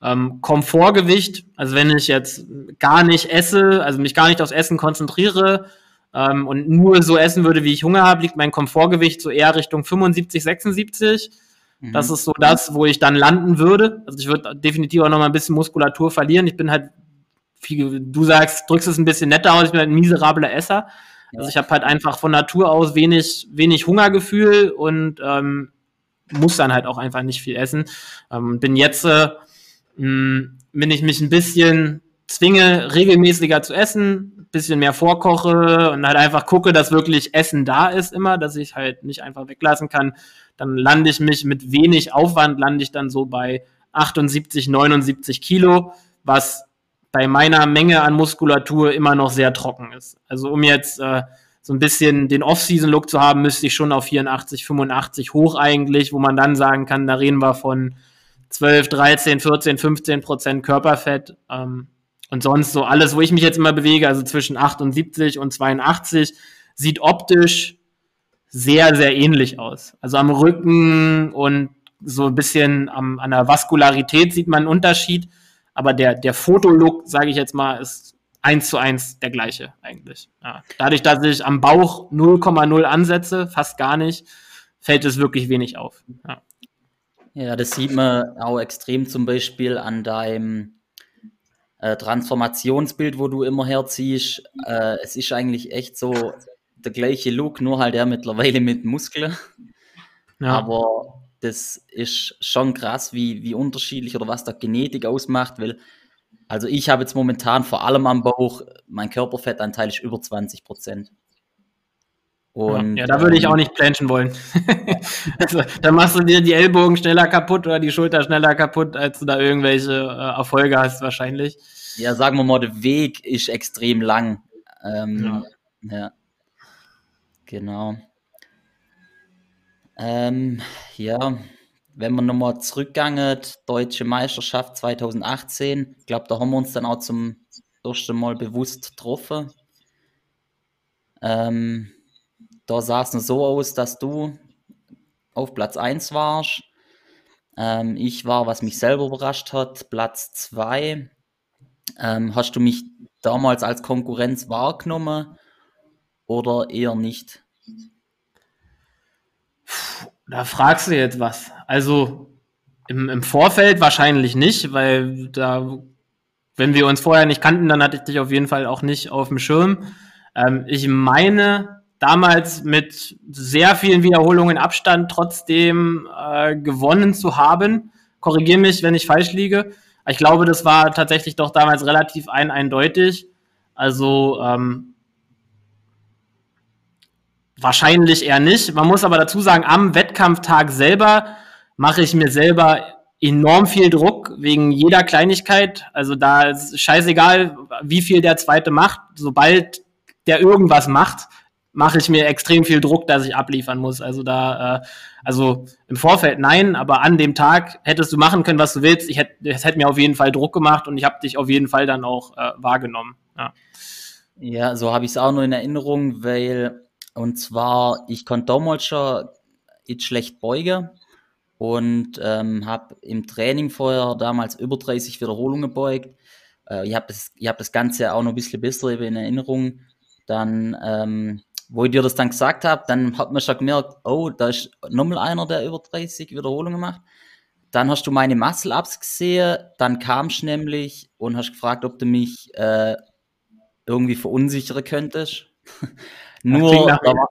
Ähm, Komfortgewicht, also wenn ich jetzt gar nicht esse, also mich gar nicht aufs Essen konzentriere ähm, und nur so essen würde, wie ich Hunger habe, liegt mein Komfortgewicht so eher Richtung 75, 76. Mhm. Das ist so das, wo ich dann landen würde. Also ich würde definitiv auch noch mal ein bisschen Muskulatur verlieren. Ich bin halt, wie du sagst, drückst es ein bisschen netter aus, ich bin halt ein miserabler Esser. Also ich habe halt einfach von Natur aus wenig, wenig Hungergefühl und ähm, muss dann halt auch einfach nicht viel essen. Ähm, bin jetzt äh, hm, wenn ich mich ein bisschen zwinge, regelmäßiger zu essen, bisschen mehr vorkoche und halt einfach gucke, dass wirklich Essen da ist immer, dass ich halt nicht einfach weglassen kann, dann lande ich mich mit wenig Aufwand, lande ich dann so bei 78, 79 Kilo, was bei meiner Menge an Muskulatur immer noch sehr trocken ist. Also um jetzt äh, so ein bisschen den Off-Season-Look zu haben, müsste ich schon auf 84, 85 hoch eigentlich, wo man dann sagen kann, da reden wir von 12, 13, 14, 15 Prozent Körperfett. Ähm, und sonst so alles, wo ich mich jetzt immer bewege, also zwischen 78 und 82, sieht optisch sehr, sehr ähnlich aus. Also am Rücken und so ein bisschen am, an der Vaskularität sieht man einen Unterschied. Aber der, der Fotolook, sage ich jetzt mal, ist eins zu eins der gleiche eigentlich. Ja. Dadurch, dass ich am Bauch 0,0 ansetze, fast gar nicht, fällt es wirklich wenig auf. Ja. ja, das sieht man auch extrem zum Beispiel an deinem äh, Transformationsbild, wo du immer herziehst. Äh, es ist eigentlich echt so der gleiche Look, nur halt er mittlerweile mit Muskeln. Ja. Aber das ist schon krass, wie, wie unterschiedlich oder was da Genetik ausmacht, weil also ich habe jetzt momentan vor allem am Bauch, mein Körperfettanteil ist über 20 Prozent. Und, ja, da würde ich ähm, auch nicht planchen wollen. also, dann machst du dir die Ellbogen schneller kaputt oder die Schulter schneller kaputt, als du da irgendwelche äh, Erfolge hast, wahrscheinlich. Ja, sagen wir mal, der Weg ist extrem lang. Ähm, ja. ja. Genau. Ähm, ja, wenn man nochmal zurückgegangen, Deutsche Meisterschaft 2018, ich glaube, da haben wir uns dann auch zum ersten Mal bewusst getroffen. Ähm, da sah es so aus, dass du auf Platz 1 warst. Ähm, ich war, was mich selber überrascht hat, Platz 2. Ähm, hast du mich damals als Konkurrenz wahrgenommen oder eher nicht? Da fragst du jetzt was. Also im, im Vorfeld wahrscheinlich nicht, weil da, wenn wir uns vorher nicht kannten, dann hatte ich dich auf jeden Fall auch nicht auf dem Schirm. Ähm, ich meine, damals mit sehr vielen Wiederholungen Abstand trotzdem äh, gewonnen zu haben. Korrigiere mich, wenn ich falsch liege. Ich glaube, das war tatsächlich doch damals relativ ein eindeutig. Also ähm, Wahrscheinlich eher nicht. Man muss aber dazu sagen, am Wettkampftag selber mache ich mir selber enorm viel Druck wegen jeder Kleinigkeit. Also da ist scheißegal, wie viel der zweite macht. Sobald der irgendwas macht, mache ich mir extrem viel Druck, dass ich abliefern muss. Also da, äh, also im Vorfeld nein, aber an dem Tag hättest du machen können, was du willst. Ich hätte, es hätte mir auf jeden Fall Druck gemacht und ich habe dich auf jeden Fall dann auch äh, wahrgenommen. Ja. ja, so habe ich es auch nur in Erinnerung, weil und zwar, ich konnte damals schon jetzt schlecht beugen und ähm, habe im Training vorher damals über 30 Wiederholungen gebeugt. Äh, ich habe das, hab das Ganze auch noch ein bisschen besser in Erinnerung. Dann, ähm, wo ich dir das dann gesagt habe, dann hat man schon gemerkt, oh, da ist nochmal einer, der über 30 Wiederholungen macht. Dann hast du meine Muscle-Ups gesehen, dann kamst du nämlich und hast gefragt, ob du mich äh, irgendwie verunsichern könntest. Nur da war,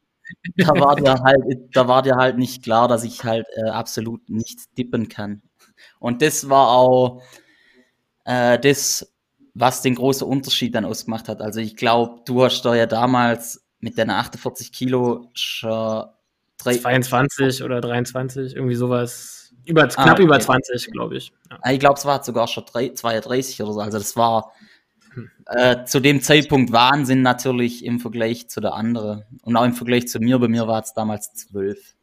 da war, dir halt, da war dir halt nicht klar, dass ich halt äh, absolut nicht dippen kann. Und das war auch äh, das, was den großen Unterschied dann ausgemacht hat. Also ich glaube, du hast da ja damals mit deiner 48 Kilo schon 22 oder 23, irgendwie sowas. Über, ah, knapp okay. über 20, glaube ich. Ja. Ah, ich glaube, es war sogar schon 32 oder so. Also das war äh, zu dem Zeitpunkt Wahnsinn natürlich im Vergleich zu der anderen. Und auch im Vergleich zu mir, bei mir war es damals zwölf.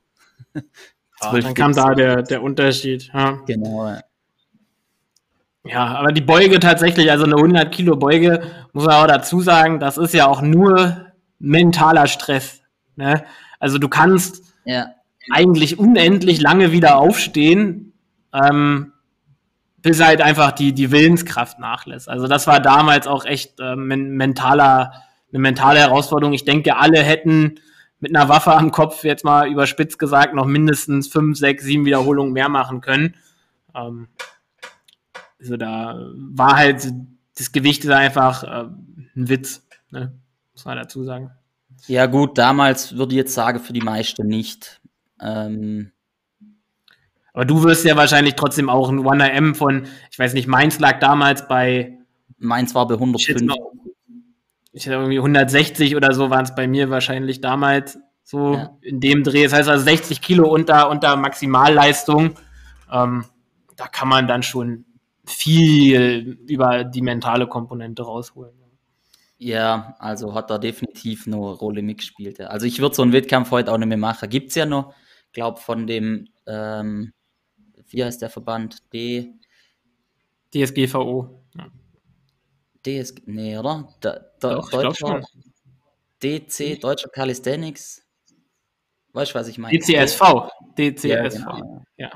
ah, dann kam da der, der Unterschied. Ja. Genau. Ja. ja, aber die Beuge tatsächlich, also eine 100 Kilo Beuge, muss man auch dazu sagen, das ist ja auch nur mentaler Stress. Ne? Also du kannst ja. eigentlich unendlich lange wieder aufstehen. Ähm, bis halt einfach die, die Willenskraft nachlässt. Also das war damals auch echt äh, mentaler, eine mentale Herausforderung. Ich denke, alle hätten mit einer Waffe am Kopf, jetzt mal überspitzt gesagt, noch mindestens fünf, sechs, sieben Wiederholungen mehr machen können. Ähm, also da war halt das Gewicht ist einfach äh, ein Witz, ne? muss man dazu sagen. Ja gut, damals würde ich jetzt sagen, für die meisten nicht. Ähm, aber du wirst ja wahrscheinlich trotzdem auch ein 1RM von, ich weiß nicht, Mainz lag damals bei. Mainz war bei 105. Ich hätte irgendwie 160 oder so waren es bei mir wahrscheinlich damals so ja. in dem Dreh. Das heißt also 60 Kilo unter, unter Maximalleistung. Ähm, da kann man dann schon viel über die mentale Komponente rausholen. Ja, also hat da definitiv eine Rolle mitgespielt. Also ich würde so einen Wettkampf heute auch nicht mehr machen. Gibt es ja noch, glaube von dem ähm, wie heißt der Verband? D. DSGVO. Ja. DSG, nee, oder? Da, da, Doch, Deutscher, DC, Deutscher Calisthenics. Weißt du, was ich meine? DCSV. DCSV. Ja. Genau. ja.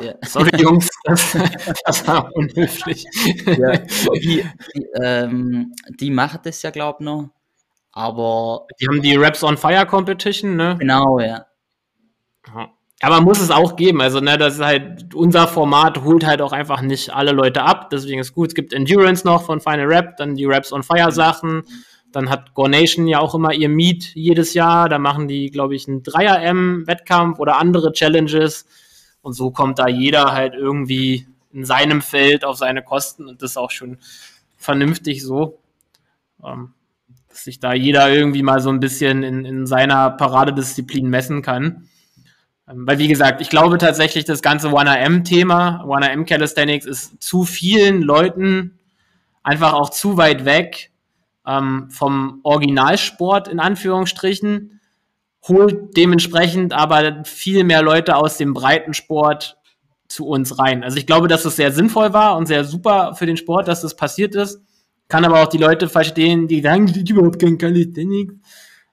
Ja. Sorry, Jungs, das, das war unhöflich. Ja, die, die, ähm, die machen das ja, glaube ich, noch. Aber. Die haben die Raps on Fire Competition, ne? Genau, ja. Aber muss es auch geben. Also, ne, das ist halt, unser Format holt halt auch einfach nicht alle Leute ab. Deswegen ist gut. Es gibt Endurance noch von Final Rap, dann die Raps on Fire Sachen. Dann hat Gore Nation ja auch immer ihr Meet jedes Jahr. Da machen die, glaube ich, einen 3RM-Wettkampf oder andere Challenges. Und so kommt da jeder halt irgendwie in seinem Feld auf seine Kosten. Und das ist auch schon vernünftig so. Ähm, dass sich da jeder irgendwie mal so ein bisschen in, in seiner Paradedisziplin messen kann. Ähm, weil, wie gesagt, ich glaube tatsächlich, das ganze 1AM-Thema, 1AM Calisthenics ist zu vielen Leuten einfach auch zu weit weg ähm, vom Originalsport in Anführungsstrichen, holt dementsprechend aber viel mehr Leute aus dem Breitensport zu uns rein. Also ich glaube, dass es sehr sinnvoll war und sehr super für den Sport, dass das passiert ist. Kann aber auch die Leute verstehen, die sagen, die überhaupt kein Calisthenics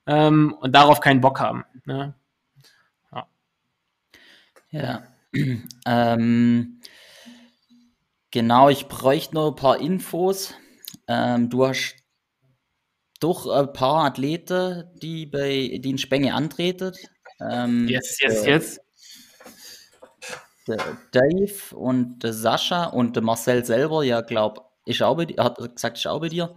ähm, und darauf keinen Bock haben. Ne? Ja. ähm, genau, ich bräuchte noch ein paar Infos. Ähm, du hast doch ein paar Athleten, die bei die in Spenge antreten. Ähm, yes, yes, yes. Der Dave und der Sascha und der Marcel selber, ja, glaube ich, auch bei dir, hat gesagt, ich auch bei dir.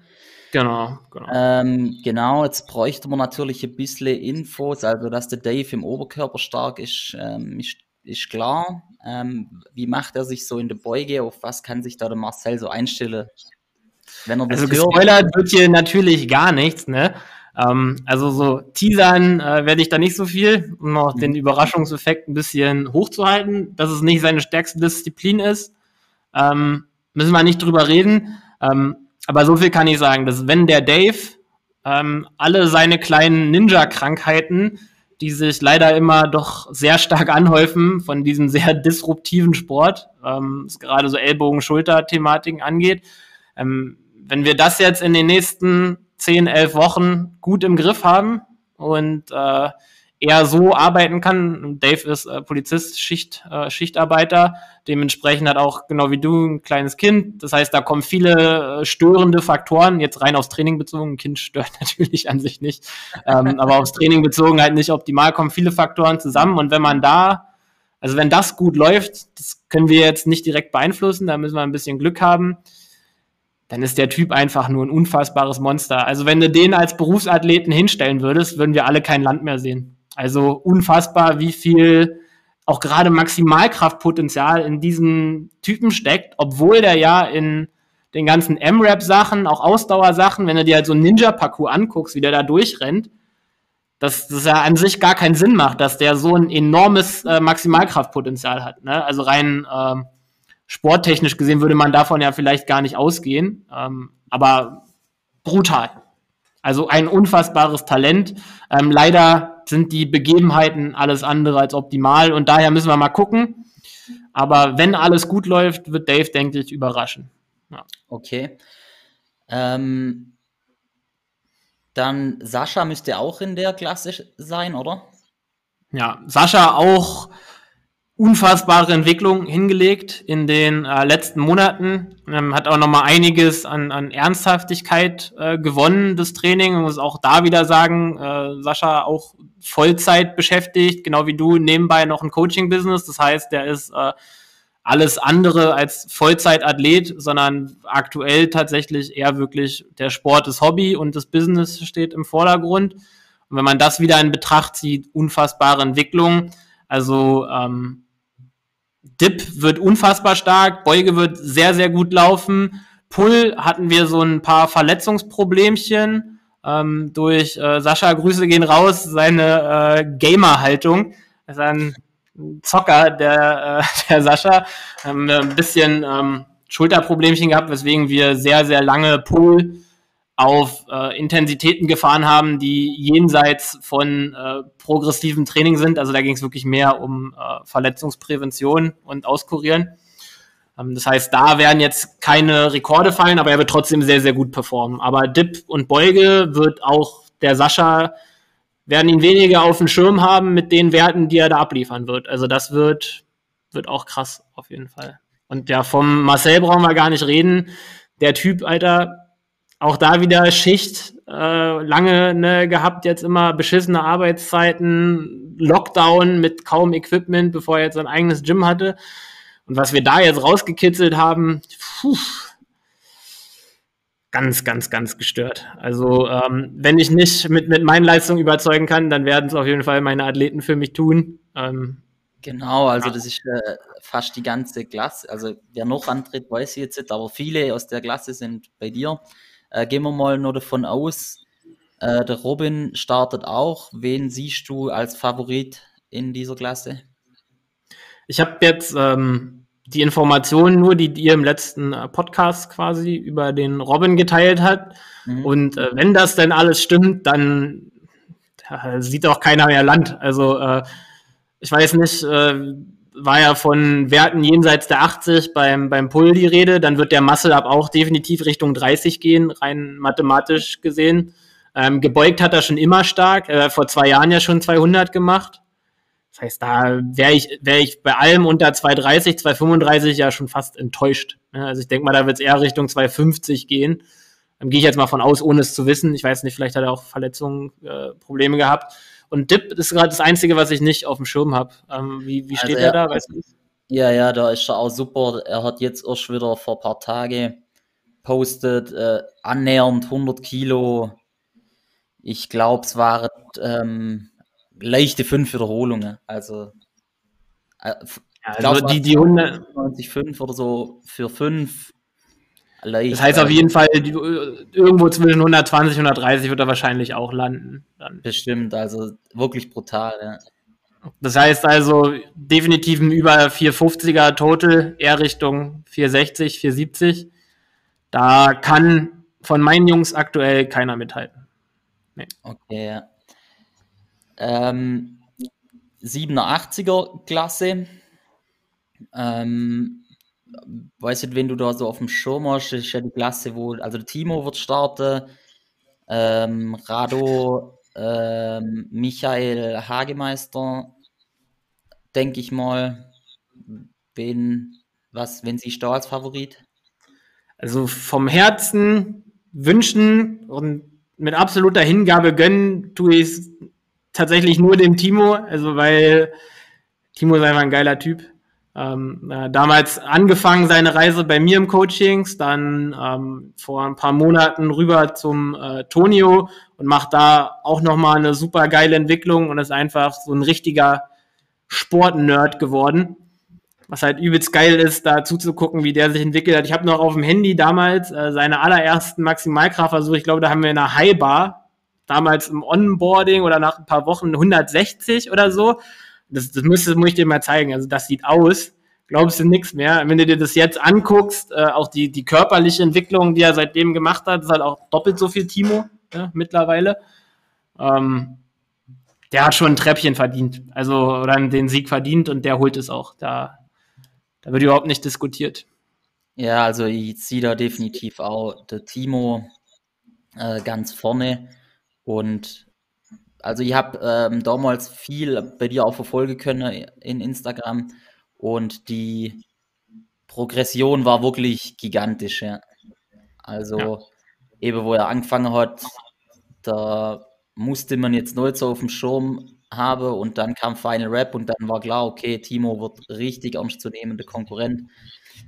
Genau, genau. Ähm, genau, jetzt bräuchte man natürlich ein bisschen Infos, also dass der Dave im Oberkörper stark ist, ähm, ist ist klar. Ähm, wie macht er sich so in der Beuge? Auf was kann sich da der Marcel so einstellen? Wenn er also gespoilert wird hier natürlich gar nichts, ne? Ähm, also so teasern äh, werde ich da nicht so viel, um noch mhm. den Überraschungseffekt ein bisschen hochzuhalten, dass es nicht seine stärkste Disziplin ist. Ähm, müssen wir nicht drüber reden. Ähm, aber so viel kann ich sagen, dass wenn der Dave ähm, alle seine kleinen Ninja-Krankheiten die sich leider immer doch sehr stark anhäufen von diesem sehr disruptiven Sport, ähm, was gerade so Ellbogen-Schulter-Thematiken angeht. Ähm, wenn wir das jetzt in den nächsten 10, 11 Wochen gut im Griff haben und äh, er so arbeiten kann. Dave ist äh, Polizist, Schicht, äh, Schichtarbeiter, dementsprechend hat auch genau wie du ein kleines Kind. Das heißt, da kommen viele äh, störende Faktoren, jetzt rein aufs Training bezogen. Ein Kind stört natürlich an sich nicht, ähm, aber aufs Training bezogen halt nicht optimal, kommen viele Faktoren zusammen. Und wenn man da, also wenn das gut läuft, das können wir jetzt nicht direkt beeinflussen, da müssen wir ein bisschen Glück haben dann ist der Typ einfach nur ein unfassbares Monster. Also wenn du den als Berufsathleten hinstellen würdest, würden wir alle kein Land mehr sehen. Also unfassbar, wie viel auch gerade Maximalkraftpotenzial in diesen Typen steckt, obwohl der ja in den ganzen M-Rap-Sachen, auch Ausdauersachen, wenn du dir halt so einen Ninja-Parcours anguckst, wie der da durchrennt, dass das ja an sich gar keinen Sinn macht, dass der so ein enormes äh, Maximalkraftpotenzial hat. Ne? Also rein ähm, sporttechnisch gesehen würde man davon ja vielleicht gar nicht ausgehen, ähm, aber brutal. Also ein unfassbares Talent. Ähm, leider sind die Begebenheiten alles andere als optimal und daher müssen wir mal gucken. Aber wenn alles gut läuft, wird Dave, denke ich, überraschen. Ja. Okay. Ähm, dann Sascha müsste auch in der Klasse sein, oder? Ja, Sascha auch unfassbare Entwicklung hingelegt in den äh, letzten Monaten. Ähm, hat auch noch mal einiges an, an Ernsthaftigkeit äh, gewonnen, das Training. Ich muss auch da wieder sagen, äh, Sascha auch Vollzeit beschäftigt, genau wie du, nebenbei noch ein Coaching-Business. Das heißt, der ist äh, alles andere als Vollzeitathlet, sondern aktuell tatsächlich eher wirklich der Sport ist Hobby und das Business steht im Vordergrund. Und wenn man das wieder in Betracht zieht, unfassbare Entwicklung. Also ähm, Dip wird unfassbar stark, Beuge wird sehr, sehr gut laufen. Pull hatten wir so ein paar Verletzungsproblemchen ähm, durch äh, Sascha, Grüße gehen raus, seine äh, Gamer-Haltung. Ist ein Zocker, der, äh, der Sascha. Ähm, ein bisschen ähm, Schulterproblemchen gehabt, weswegen wir sehr, sehr lange Pull auf äh, Intensitäten gefahren haben, die jenseits von äh, progressivem Training sind. Also da ging es wirklich mehr um äh, Verletzungsprävention und Auskurieren. Ähm, das heißt, da werden jetzt keine Rekorde fallen, aber er wird trotzdem sehr, sehr gut performen. Aber Dip und Beuge wird auch der Sascha, werden ihn weniger auf dem Schirm haben mit den Werten, die er da abliefern wird. Also das wird, wird auch krass auf jeden Fall. Und ja, vom Marcel brauchen wir gar nicht reden. Der Typ, Alter, auch da wieder Schicht, äh, lange ne, gehabt, jetzt immer beschissene Arbeitszeiten, Lockdown mit kaum Equipment, bevor er jetzt sein eigenes Gym hatte. Und was wir da jetzt rausgekitzelt haben, puh, ganz, ganz, ganz gestört. Also ähm, wenn ich nicht mit, mit meinen Leistungen überzeugen kann, dann werden es auf jeden Fall meine Athleten für mich tun. Ähm, genau, also das ist äh, fast die ganze Klasse. Also wer noch antritt, weiß ich jetzt nicht, aber viele aus der Klasse sind bei dir. Äh, gehen wir mal nur davon aus, äh, der Robin startet auch. Wen siehst du als Favorit in dieser Klasse? Ich habe jetzt ähm, die Informationen nur, die ihr im letzten äh, Podcast quasi über den Robin geteilt hat. Mhm. Und äh, wenn das denn alles stimmt, dann ja, sieht auch keiner mehr Land. Also äh, ich weiß nicht, äh, war ja von Werten jenseits der 80 beim, beim Pull die Rede, dann wird der Muscle-Up auch definitiv Richtung 30 gehen, rein mathematisch gesehen. Ähm, gebeugt hat er schon immer stark, äh, vor zwei Jahren ja schon 200 gemacht. Das heißt, da wäre ich, wär ich bei allem unter 230, 235 ja schon fast enttäuscht. Also ich denke mal, da wird es eher Richtung 250 gehen. Dann gehe ich jetzt mal von aus, ohne es zu wissen. Ich weiß nicht, vielleicht hat er auch Verletzungen, äh, Probleme gehabt. Und Dip ist gerade das Einzige, was ich nicht auf dem Schirm habe. Ähm, wie, wie steht also er, er da? Weißt du? Ja, ja, da ist er auch super. Er hat jetzt erst wieder vor ein paar Tagen postet, äh, annähernd 100 Kilo. Ich glaube, es waren ähm, leichte fünf Wiederholungen. Also, äh, also die, die 195 oder so für fünf. Leicht, das heißt auf jeden Fall, irgendwo zwischen 120 und 130 wird er wahrscheinlich auch landen. Dann. Bestimmt, also wirklich brutal. Ja. Das heißt also definitiv ein über 450er Total, eher Richtung 460, 470. Da kann von meinen Jungs aktuell keiner mithalten. Nee. Okay, ja ähm, 87er Klasse. Ähm, weiß nicht, wenn du da so auf dem Schirm hast, ist ja die Klasse, wo, also Timo wird starten, ähm, Rado, ähm, Michael Hagemeister, denke ich mal, wen, was, wenn sie da als Favorit? Also vom Herzen wünschen und mit absoluter Hingabe gönnen tue ich es tatsächlich nur dem Timo, also weil Timo ist einfach ein geiler Typ. Ähm, äh, damals angefangen seine Reise bei mir im Coachings, dann ähm, vor ein paar Monaten rüber zum äh, Tonio und macht da auch nochmal eine super geile Entwicklung und ist einfach so ein richtiger Sportnerd geworden. Was halt übelst geil ist, da zuzugucken, wie der sich entwickelt hat. Ich habe noch auf dem Handy damals äh, seine allerersten Maximalkraftversuche, ich glaube, da haben wir in einer Highbar damals im Onboarding oder nach ein paar Wochen 160 oder so. Das, das müsste, muss ich dir mal zeigen. Also das sieht aus, glaubst du nichts mehr. Wenn du dir das jetzt anguckst, äh, auch die, die körperliche Entwicklung, die er seitdem gemacht hat, ist halt auch doppelt so viel Timo ja, mittlerweile. Ähm, der hat schon ein Treppchen verdient. Also, oder den Sieg verdient und der holt es auch. Da, da wird überhaupt nicht diskutiert. Ja, also ich sehe da definitiv auch der Timo äh, ganz vorne. Und also ich habe ähm, damals viel bei dir auch verfolgen können in Instagram und die Progression war wirklich gigantisch. Ja. Also ja. eben wo er angefangen hat, da musste man jetzt neu so auf dem Schirm haben und dann kam Final Rap und dann war klar, okay, Timo wird richtig ernst zu nehmen, der Konkurrent.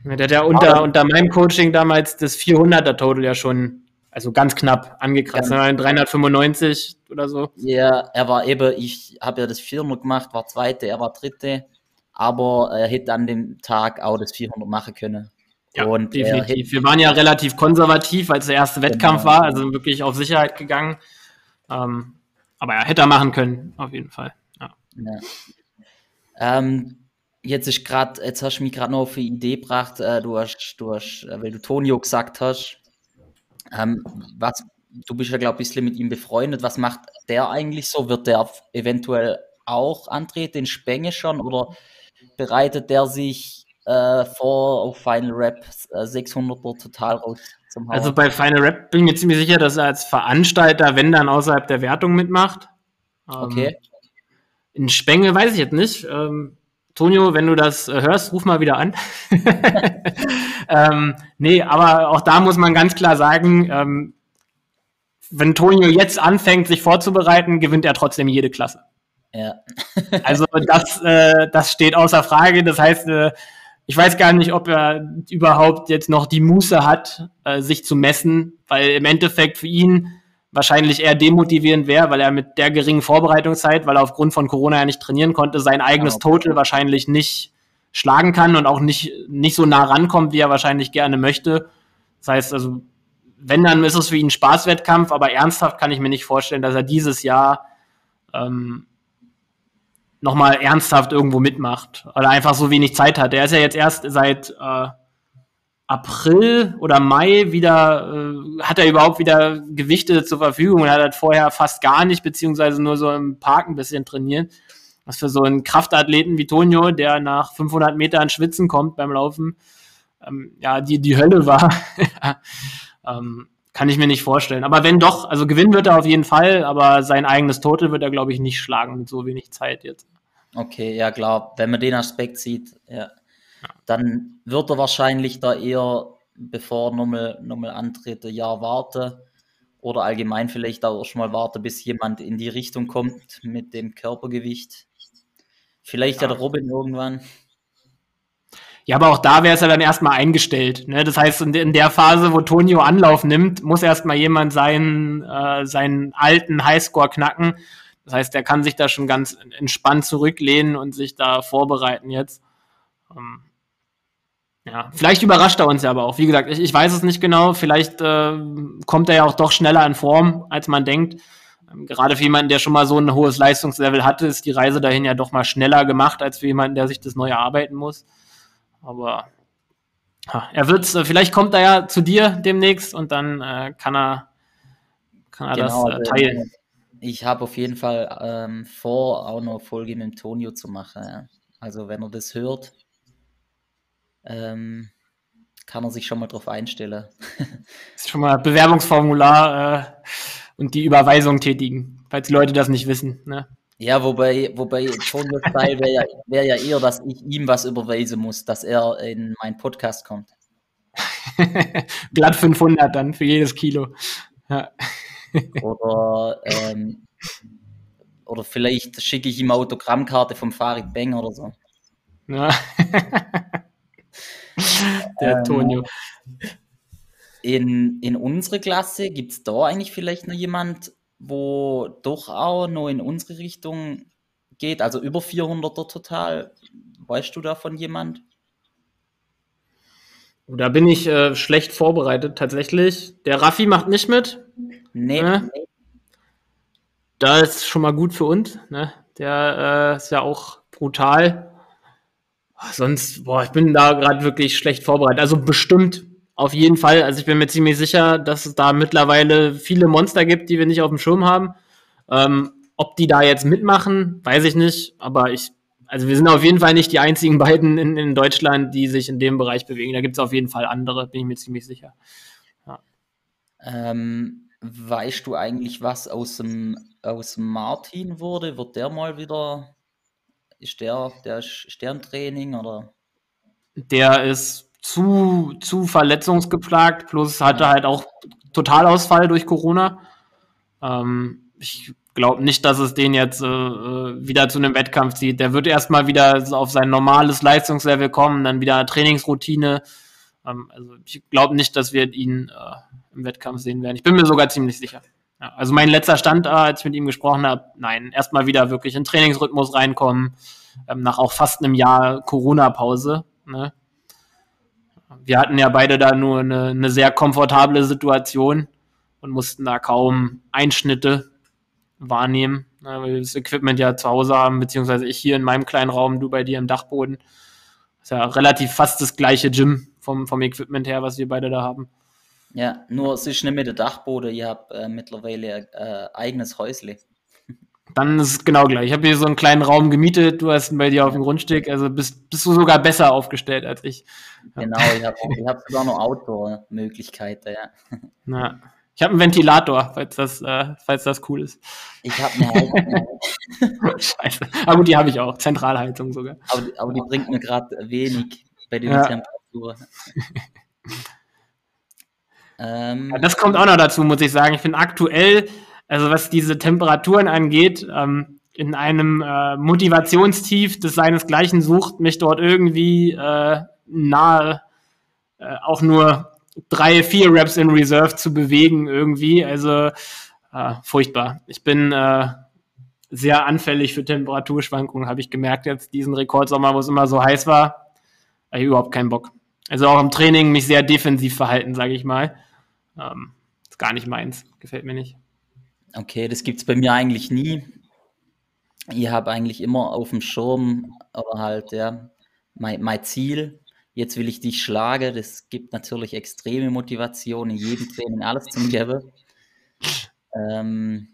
Ja, der hat ja unter, unter meinem Coaching damals das 400er Total ja schon also ganz knapp angekratzt, ja. 395 oder so. Ja, er war eben, ich habe ja das 400 gemacht, war zweite, er war dritte, aber er hätte an dem Tag auch das 400 machen können. Ja, und definitiv. Wir waren ja relativ konservativ, als der erste Wettkampf genau. war, also wirklich auf Sicherheit gegangen. Ähm, aber er hätte er machen können, auf jeden Fall. Ja. ja. Ähm, jetzt ist gerade, jetzt hast du mich gerade noch auf eine Idee gebracht, äh, du hast, du hast, äh, weil du Tonio gesagt hast, ähm, was, du bist ja, glaube ich, ein bisschen mit ihm befreundet. Was macht der eigentlich so? Wird der eventuell auch antreten in Spenge schon oder bereitet der sich äh, vor auf Final Rap äh, 600er total raus? Also bei Final Rap bin ich mir ziemlich sicher, dass er als Veranstalter, wenn dann außerhalb der Wertung mitmacht. Ähm, okay. In Spenge weiß ich jetzt nicht. Ähm, Tonio, wenn du das äh, hörst, ruf mal wieder an. ähm, nee, aber auch da muss man ganz klar sagen, ähm, wenn Tonio jetzt anfängt, sich vorzubereiten, gewinnt er trotzdem jede Klasse. Ja. also das, äh, das steht außer Frage. Das heißt, äh, ich weiß gar nicht, ob er überhaupt jetzt noch die Muße hat, äh, sich zu messen, weil im Endeffekt für ihn wahrscheinlich eher demotivierend wäre, weil er mit der geringen Vorbereitungszeit, weil er aufgrund von Corona ja nicht trainieren konnte, sein eigenes Total wahrscheinlich nicht schlagen kann und auch nicht, nicht so nah rankommt, wie er wahrscheinlich gerne möchte. Das heißt also, wenn, dann ist es für ihn ein Spaßwettkampf, aber ernsthaft kann ich mir nicht vorstellen, dass er dieses Jahr ähm, nochmal ernsthaft irgendwo mitmacht oder einfach so wenig Zeit hat. Er ist ja jetzt erst seit äh, April oder Mai wieder, äh, hat er überhaupt wieder Gewichte zur Verfügung und hat halt vorher fast gar nicht, beziehungsweise nur so im Park ein bisschen trainiert. Was für so einen Kraftathleten wie Tonio, der nach 500 Metern schwitzen kommt beim Laufen, ähm, ja, die, die Hölle war, ähm, kann ich mir nicht vorstellen. Aber wenn doch, also gewinnen wird er auf jeden Fall, aber sein eigenes Total wird er, glaube ich, nicht schlagen mit so wenig Zeit jetzt. Okay, ja klar, wenn man den Aspekt sieht, ja dann wird er wahrscheinlich da eher, bevor er nochmal, nochmal antritt, ein Jahr warten oder allgemein vielleicht auch schon mal warten, bis jemand in die Richtung kommt mit dem Körpergewicht. Vielleicht ja, der Robin irgendwann. Ja, aber auch da wäre es ja dann erstmal eingestellt. Ne? Das heißt, in der Phase, wo Tonio Anlauf nimmt, muss erstmal jemand seinen, äh, seinen alten Highscore knacken. Das heißt, der kann sich da schon ganz entspannt zurücklehnen und sich da vorbereiten jetzt. Ähm, ja, vielleicht überrascht er uns ja aber auch. Wie gesagt, ich, ich weiß es nicht genau. Vielleicht äh, kommt er ja auch doch schneller in Form, als man denkt. Ähm, gerade für jemanden, der schon mal so ein hohes Leistungslevel hatte, ist die Reise dahin ja doch mal schneller gemacht, als für jemanden, der sich das neu erarbeiten muss. Aber ja, er wird äh, vielleicht kommt er ja zu dir demnächst und dann äh, kann er, kann er genau, das äh, teilen. Ich habe auf jeden Fall ähm, vor, auch noch Folge mit Tonio zu machen. Ja. Also wenn er das hört, ähm, kann er sich schon mal drauf einstellen. ist schon mal Bewerbungsformular äh, und die Überweisung tätigen, falls die Leute das nicht wissen. Ne? Ja, wobei, wobei schon der Teil wäre ja, wär ja eher, dass ich ihm was überweisen muss, dass er in meinen Podcast kommt. Glatt 500 dann für jedes Kilo. Ja. Oder, ähm, oder vielleicht schicke ich ihm Autogrammkarte vom Farid Beng oder so. Ja. Der ähm, Tonio. In, in unsere Klasse gibt es da eigentlich vielleicht noch jemand, wo doch auch noch in unsere Richtung geht, also über 400er total. Weißt du da von jemand? Da bin ich äh, schlecht vorbereitet, tatsächlich. Der Raffi macht nicht mit. Nee. Ne? Da ist schon mal gut für uns. Ne? Der äh, ist ja auch brutal. Sonst, boah, ich bin da gerade wirklich schlecht vorbereitet. Also bestimmt auf jeden Fall. Also ich bin mir ziemlich sicher, dass es da mittlerweile viele Monster gibt, die wir nicht auf dem Schirm haben. Ähm, ob die da jetzt mitmachen, weiß ich nicht. Aber ich, also wir sind auf jeden Fall nicht die einzigen beiden in, in Deutschland, die sich in dem Bereich bewegen. Da gibt es auf jeden Fall andere, bin ich mir ziemlich sicher. Ja. Ähm, weißt du eigentlich, was aus dem, aus Martin wurde? Wird der mal wieder ist der, der Sterntraining oder? Der ist zu, zu verletzungsgeplagt, plus hatte halt auch Totalausfall durch Corona. Ähm, ich glaube nicht, dass es den jetzt äh, äh, wieder zu einem Wettkampf zieht. Der wird erstmal wieder auf sein normales Leistungslevel kommen, dann wieder Trainingsroutine. Ähm, also ich glaube nicht, dass wir ihn äh, im Wettkampf sehen werden. Ich bin mir sogar ziemlich sicher. Ja, also mein letzter Stand, äh, als ich mit ihm gesprochen habe, nein, erstmal wieder wirklich in Trainingsrhythmus reinkommen, ähm, nach auch fast einem Jahr Corona-Pause. Ne? Wir hatten ja beide da nur eine, eine sehr komfortable Situation und mussten da kaum Einschnitte wahrnehmen, ne, weil wir das Equipment ja zu Hause haben, beziehungsweise ich hier in meinem kleinen Raum, du bei dir im Dachboden. Ist ja relativ fast das gleiche Gym vom, vom Equipment her, was wir beide da haben. Ja, nur es ist nicht mit der Dachboden, ihr habt äh, mittlerweile äh, eigenes Häusle. Dann ist es genau gleich. Ich habe hier so einen kleinen Raum gemietet, du hast ihn bei dir auf dem Grundstück, also bist, bist du sogar besser aufgestellt als ich. Genau, ich habe hab sogar noch Outdoor-Möglichkeiten, ja. Na, ich habe einen Ventilator, falls das, äh, falls das cool ist. Ich habe eine Heizung. Scheiße. Aber gut, die habe ich auch. Zentralheizung sogar. Aber, aber die bringt mir gerade wenig bei den ja. Temperaturen. Ähm, ja, das kommt auch noch dazu, muss ich sagen. Ich finde aktuell, also was diese Temperaturen angeht, ähm, in einem äh, Motivationstief, das seinesgleichen sucht, mich dort irgendwie äh, nahe äh, auch nur drei, vier Reps in Reserve zu bewegen irgendwie. Also äh, furchtbar. Ich bin äh, sehr anfällig für Temperaturschwankungen, habe ich gemerkt jetzt diesen Rekordsommer, wo es immer so heiß war. Habe ich überhaupt keinen Bock. Also auch im Training mich sehr defensiv verhalten, sage ich mal. Ähm, ist gar nicht meins. Gefällt mir nicht. Okay, das gibt es bei mir eigentlich nie. Ich habe eigentlich immer auf dem Schirm oder halt, ja, mein, mein Ziel. Jetzt will ich dich schlagen. Das gibt natürlich extreme Motivation, in jedem Training alles zu geben. Ähm,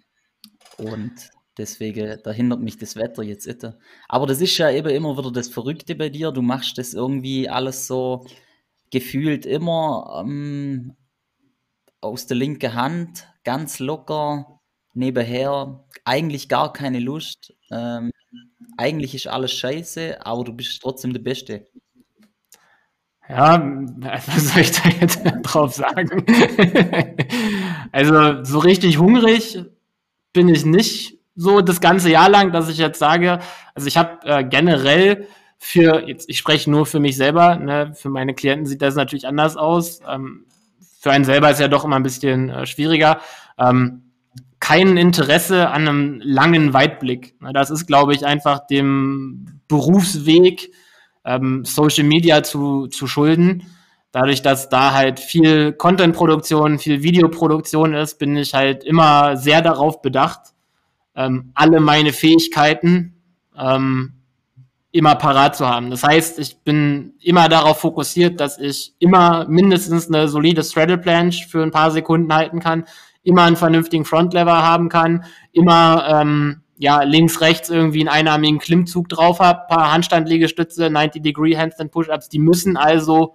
und deswegen, da hindert mich das Wetter jetzt nicht. Aber das ist ja eben immer wieder das Verrückte bei dir. Du machst das irgendwie alles so gefühlt immer ähm, aus der linken Hand, ganz locker, nebenher, eigentlich gar keine Lust. Ähm, eigentlich ist alles scheiße, aber du bist trotzdem der Beste. Ja, was soll ich da jetzt drauf sagen? also so richtig hungrig bin ich nicht so das ganze Jahr lang, dass ich jetzt sage, also ich habe äh, generell für, jetzt ich spreche nur für mich selber, ne, für meine Klienten sieht das natürlich anders aus. Ähm, für einen selber ist ja doch immer ein bisschen äh, schwieriger. Ähm, kein Interesse an einem langen Weitblick. Das ist, glaube ich, einfach dem Berufsweg ähm, Social Media zu, zu schulden. Dadurch, dass da halt viel Content-Produktion, viel Videoproduktion ist, bin ich halt immer sehr darauf bedacht, ähm, alle meine Fähigkeiten ähm, immer parat zu haben. Das heißt, ich bin immer darauf fokussiert, dass ich immer mindestens eine solide Straddle Planche für ein paar Sekunden halten kann, immer einen vernünftigen Frontlever haben kann, immer ähm, ja, links, rechts irgendwie einen einarmigen Klimmzug drauf habe, paar Handstandliegestütze, 90-Degree Handstand Push-Ups, die müssen also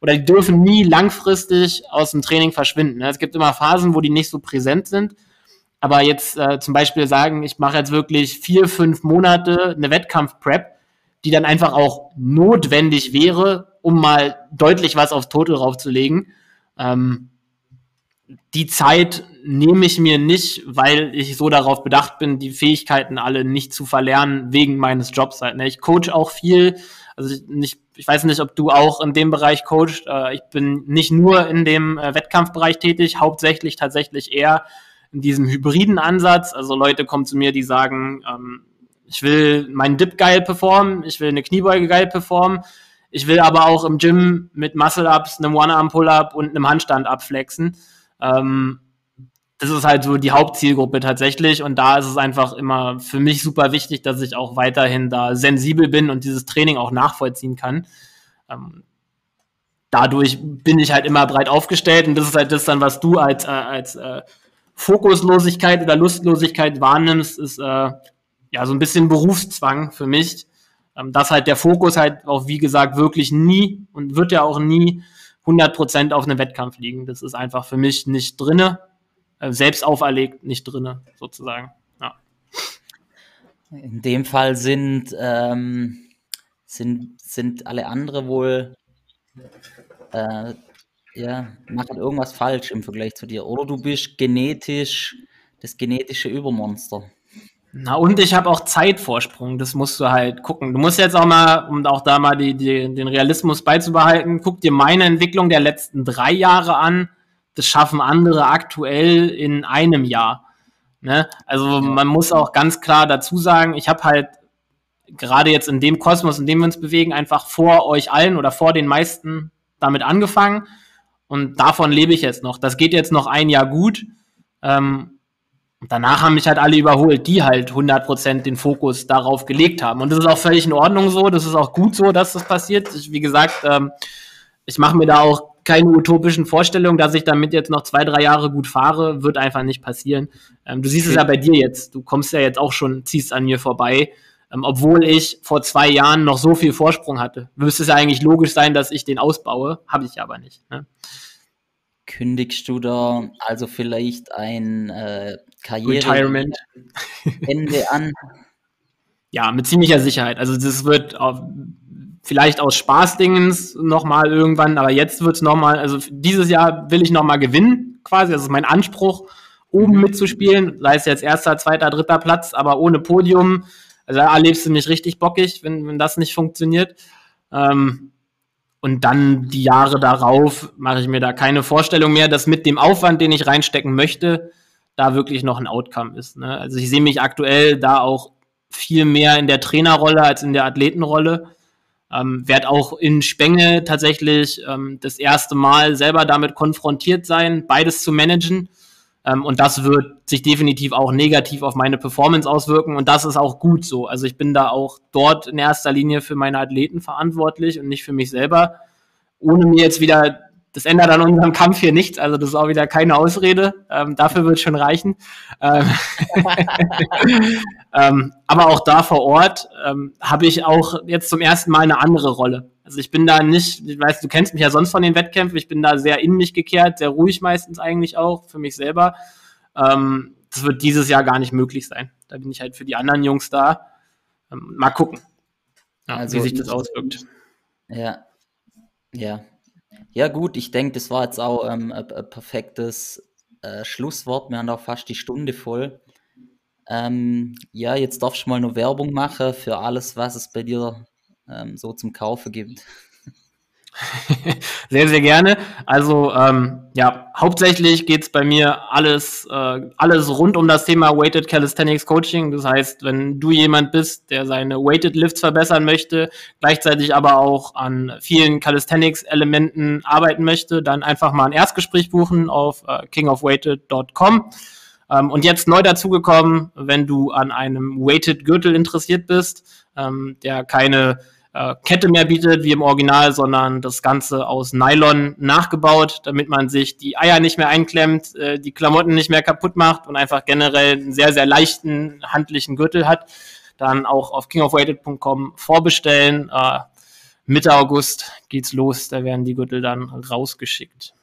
oder die dürfen nie langfristig aus dem Training verschwinden. Es gibt immer Phasen, wo die nicht so präsent sind. Aber jetzt äh, zum Beispiel sagen, ich mache jetzt wirklich vier, fünf Monate eine Wettkampf-Prep, die dann einfach auch notwendig wäre, um mal deutlich was aufs Total raufzulegen. Ähm, die Zeit nehme ich mir nicht, weil ich so darauf bedacht bin, die Fähigkeiten alle nicht zu verlernen wegen meines Jobs halt. Ne? Ich coach auch viel. Also ich, nicht, ich weiß nicht, ob du auch in dem Bereich coachst. Äh, ich bin nicht nur in dem äh, Wettkampfbereich tätig, hauptsächlich tatsächlich eher in diesem hybriden Ansatz. Also Leute kommen zu mir, die sagen, ähm, ich will meinen Dip geil performen, ich will eine Kniebeuge geil performen, ich will aber auch im Gym mit Muscle-Ups, einem One-Arm-Pull-Up und einem Handstand abflexen. Ähm, das ist halt so die Hauptzielgruppe tatsächlich und da ist es einfach immer für mich super wichtig, dass ich auch weiterhin da sensibel bin und dieses Training auch nachvollziehen kann. Ähm, dadurch bin ich halt immer breit aufgestellt und das ist halt das dann, was du als, äh, als äh, Fokuslosigkeit oder Lustlosigkeit wahrnimmst, ist äh, ja so ein bisschen Berufszwang für mich. Ähm, dass halt der Fokus halt auch, wie gesagt, wirklich nie und wird ja auch nie 100% auf einem Wettkampf liegen. Das ist einfach für mich nicht drinne, äh, selbst auferlegt nicht drinne, sozusagen. Ja. In dem Fall sind, ähm, sind, sind alle andere wohl, äh, ja, machen irgendwas falsch im Vergleich zu dir. Oder du bist genetisch das genetische Übermonster. Na, und ich habe auch Zeitvorsprung, das musst du halt gucken. Du musst jetzt auch mal, um auch da mal die, die, den Realismus beizubehalten, guck dir meine Entwicklung der letzten drei Jahre an. Das schaffen andere aktuell in einem Jahr. Ne? Also man muss auch ganz klar dazu sagen, ich habe halt gerade jetzt in dem Kosmos, in dem wir uns bewegen, einfach vor euch allen oder vor den meisten damit angefangen. Und davon lebe ich jetzt noch. Das geht jetzt noch ein Jahr gut. Ähm, und danach haben mich halt alle überholt, die halt 100% den Fokus darauf gelegt haben. Und das ist auch völlig in Ordnung so, das ist auch gut so, dass das passiert. Ich, wie gesagt, ähm, ich mache mir da auch keine utopischen Vorstellungen, dass ich damit jetzt noch zwei, drei Jahre gut fahre, wird einfach nicht passieren. Ähm, du siehst okay. es ja bei dir jetzt, du kommst ja jetzt auch schon, ziehst an mir vorbei. Ähm, obwohl ich vor zwei Jahren noch so viel Vorsprung hatte. Müsste es ja eigentlich logisch sein, dass ich den ausbaue, habe ich aber nicht. Ne? Kündigst du da also vielleicht ein äh, Karriere Retirement. Ende an? Ja, mit ziemlicher Sicherheit. Also das wird auf, vielleicht aus Spaßdingens nochmal irgendwann, aber jetzt wird es nochmal, also dieses Jahr will ich nochmal gewinnen, quasi. Das ist mein Anspruch, oben mhm. mitzuspielen, sei es jetzt erster, zweiter, dritter Platz, aber ohne Podium. Also da erlebst du mich richtig bockig, wenn, wenn das nicht funktioniert. Ähm, und dann die Jahre darauf mache ich mir da keine Vorstellung mehr, dass mit dem Aufwand, den ich reinstecken möchte, da wirklich noch ein Outcome ist. Ne? Also ich sehe mich aktuell da auch viel mehr in der Trainerrolle als in der Athletenrolle. Ähm, werd auch in Spenge tatsächlich ähm, das erste Mal selber damit konfrontiert sein, beides zu managen. Ähm, und das wird sich definitiv auch negativ auf meine Performance auswirken. Und das ist auch gut so. Also ich bin da auch dort in erster Linie für meine Athleten verantwortlich und nicht für mich selber. Ohne mir jetzt wieder, das ändert an unserem Kampf hier nichts. Also das ist auch wieder keine Ausrede. Ähm, dafür wird schon reichen. Ähm, ähm, aber auch da vor Ort ähm, habe ich auch jetzt zum ersten Mal eine andere Rolle. Also ich bin da nicht, ich weiß, du kennst mich ja sonst von den Wettkämpfen, ich bin da sehr in mich gekehrt, sehr ruhig meistens eigentlich auch für mich selber. Ähm, das wird dieses Jahr gar nicht möglich sein. Da bin ich halt für die anderen Jungs da. Ähm, mal gucken, ja, also, wie sich das auswirkt. Ja, ja. Ja, gut, ich denke, das war jetzt auch ähm, ein, ein, perfektes äh, Schlusswort. Wir haben auch fast die Stunde voll. Ähm, ja, jetzt darfst du mal noch Werbung machen für alles, was es bei dir ähm, so zum Kaufe gibt. sehr, sehr gerne. Also ähm, ja, hauptsächlich geht es bei mir alles, äh, alles rund um das Thema Weighted Calisthenics Coaching. Das heißt, wenn du jemand bist, der seine Weighted Lifts verbessern möchte, gleichzeitig aber auch an vielen Calisthenics-Elementen arbeiten möchte, dann einfach mal ein Erstgespräch buchen auf äh, kingofweighted.com. Ähm, und jetzt neu dazugekommen, wenn du an einem Weighted Gürtel interessiert bist, ähm, der keine äh, Kette mehr bietet wie im Original, sondern das Ganze aus Nylon nachgebaut, damit man sich die Eier nicht mehr einklemmt, äh, die Klamotten nicht mehr kaputt macht und einfach generell einen sehr, sehr leichten handlichen Gürtel hat. Dann auch auf kingofweighted.com vorbestellen. Äh, Mitte August geht's los, da werden die Gürtel dann rausgeschickt.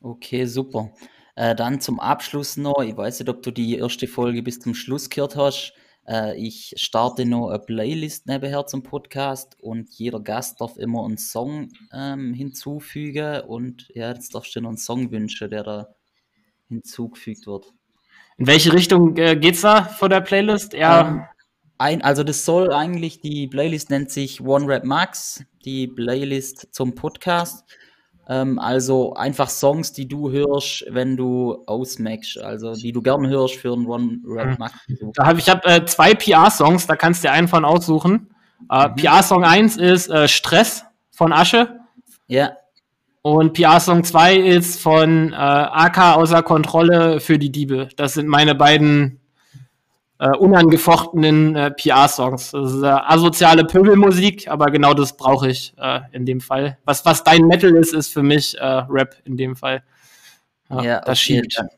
Okay, super. Äh, dann zum Abschluss noch, ich weiß nicht, ob du die erste Folge bis zum Schluss gehört hast. Äh, ich starte noch eine Playlist nebenher zum Podcast und jeder Gast darf immer einen Song ähm, hinzufügen und ja, jetzt darfst du noch einen Song wünschen, der da hinzugefügt wird. In welche Richtung äh, geht's da vor der Playlist? Ja. Ähm, ein, also das soll eigentlich, die Playlist nennt sich One Rap Max, die Playlist zum Podcast. Ähm, also einfach Songs, die du hörst, wenn du ausmackst, also die du gern hörst für einen One-Rap. Mhm. Da hab, ich habe äh, zwei PR-Songs, da kannst du dir einen von aussuchen. Äh, mhm. PR-Song 1 ist äh, Stress von Asche. Ja. Und PR-Song 2 ist von äh, AK außer Kontrolle für die Diebe. Das sind meine beiden äh, unangefochtenen äh, PR-Songs. Das ist äh, asoziale Pöbelmusik, aber genau das brauche ich äh, in dem Fall. Was, was dein Metal ist, ist für mich äh, Rap in dem Fall. Ja, ja das okay, schiebt. Dann,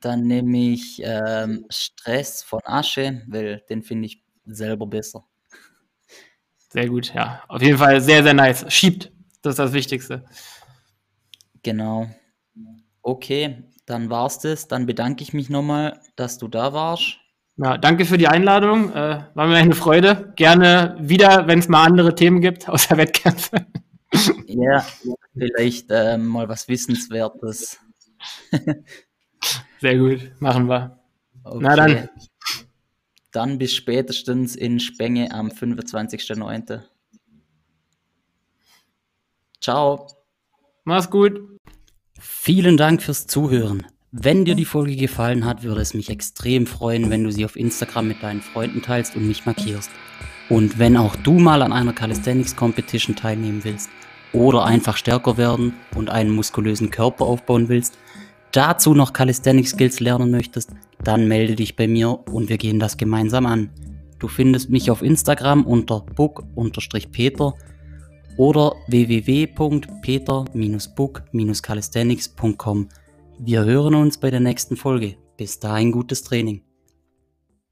dann nehme ich ähm, Stress von Asche, weil den finde ich selber besser. Sehr gut, ja. Auf jeden Fall sehr, sehr nice. Schiebt, das ist das Wichtigste. Genau. Okay, dann war's das. Dann bedanke ich mich nochmal, dass du da warst. Ja, danke für die Einladung. Äh, war mir eine Freude. Gerne wieder, wenn es mal andere Themen gibt, außer Wettkämpfe. Ja, vielleicht äh, mal was Wissenswertes. Sehr gut, machen wir. Okay. Na dann. Dann bis spätestens in Spenge am 25.09. Ciao. Mach's gut. Vielen Dank fürs Zuhören. Wenn dir die Folge gefallen hat, würde es mich extrem freuen, wenn du sie auf Instagram mit deinen Freunden teilst und mich markierst. Und wenn auch du mal an einer Calisthenics Competition teilnehmen willst oder einfach stärker werden und einen muskulösen Körper aufbauen willst, dazu noch Calisthenics Skills lernen möchtest, dann melde dich bei mir und wir gehen das gemeinsam an. Du findest mich auf Instagram unter book-peter oder www.peter-book-calisthenics.com. Wir hören uns bei der nächsten Folge. Bis dahin gutes Training.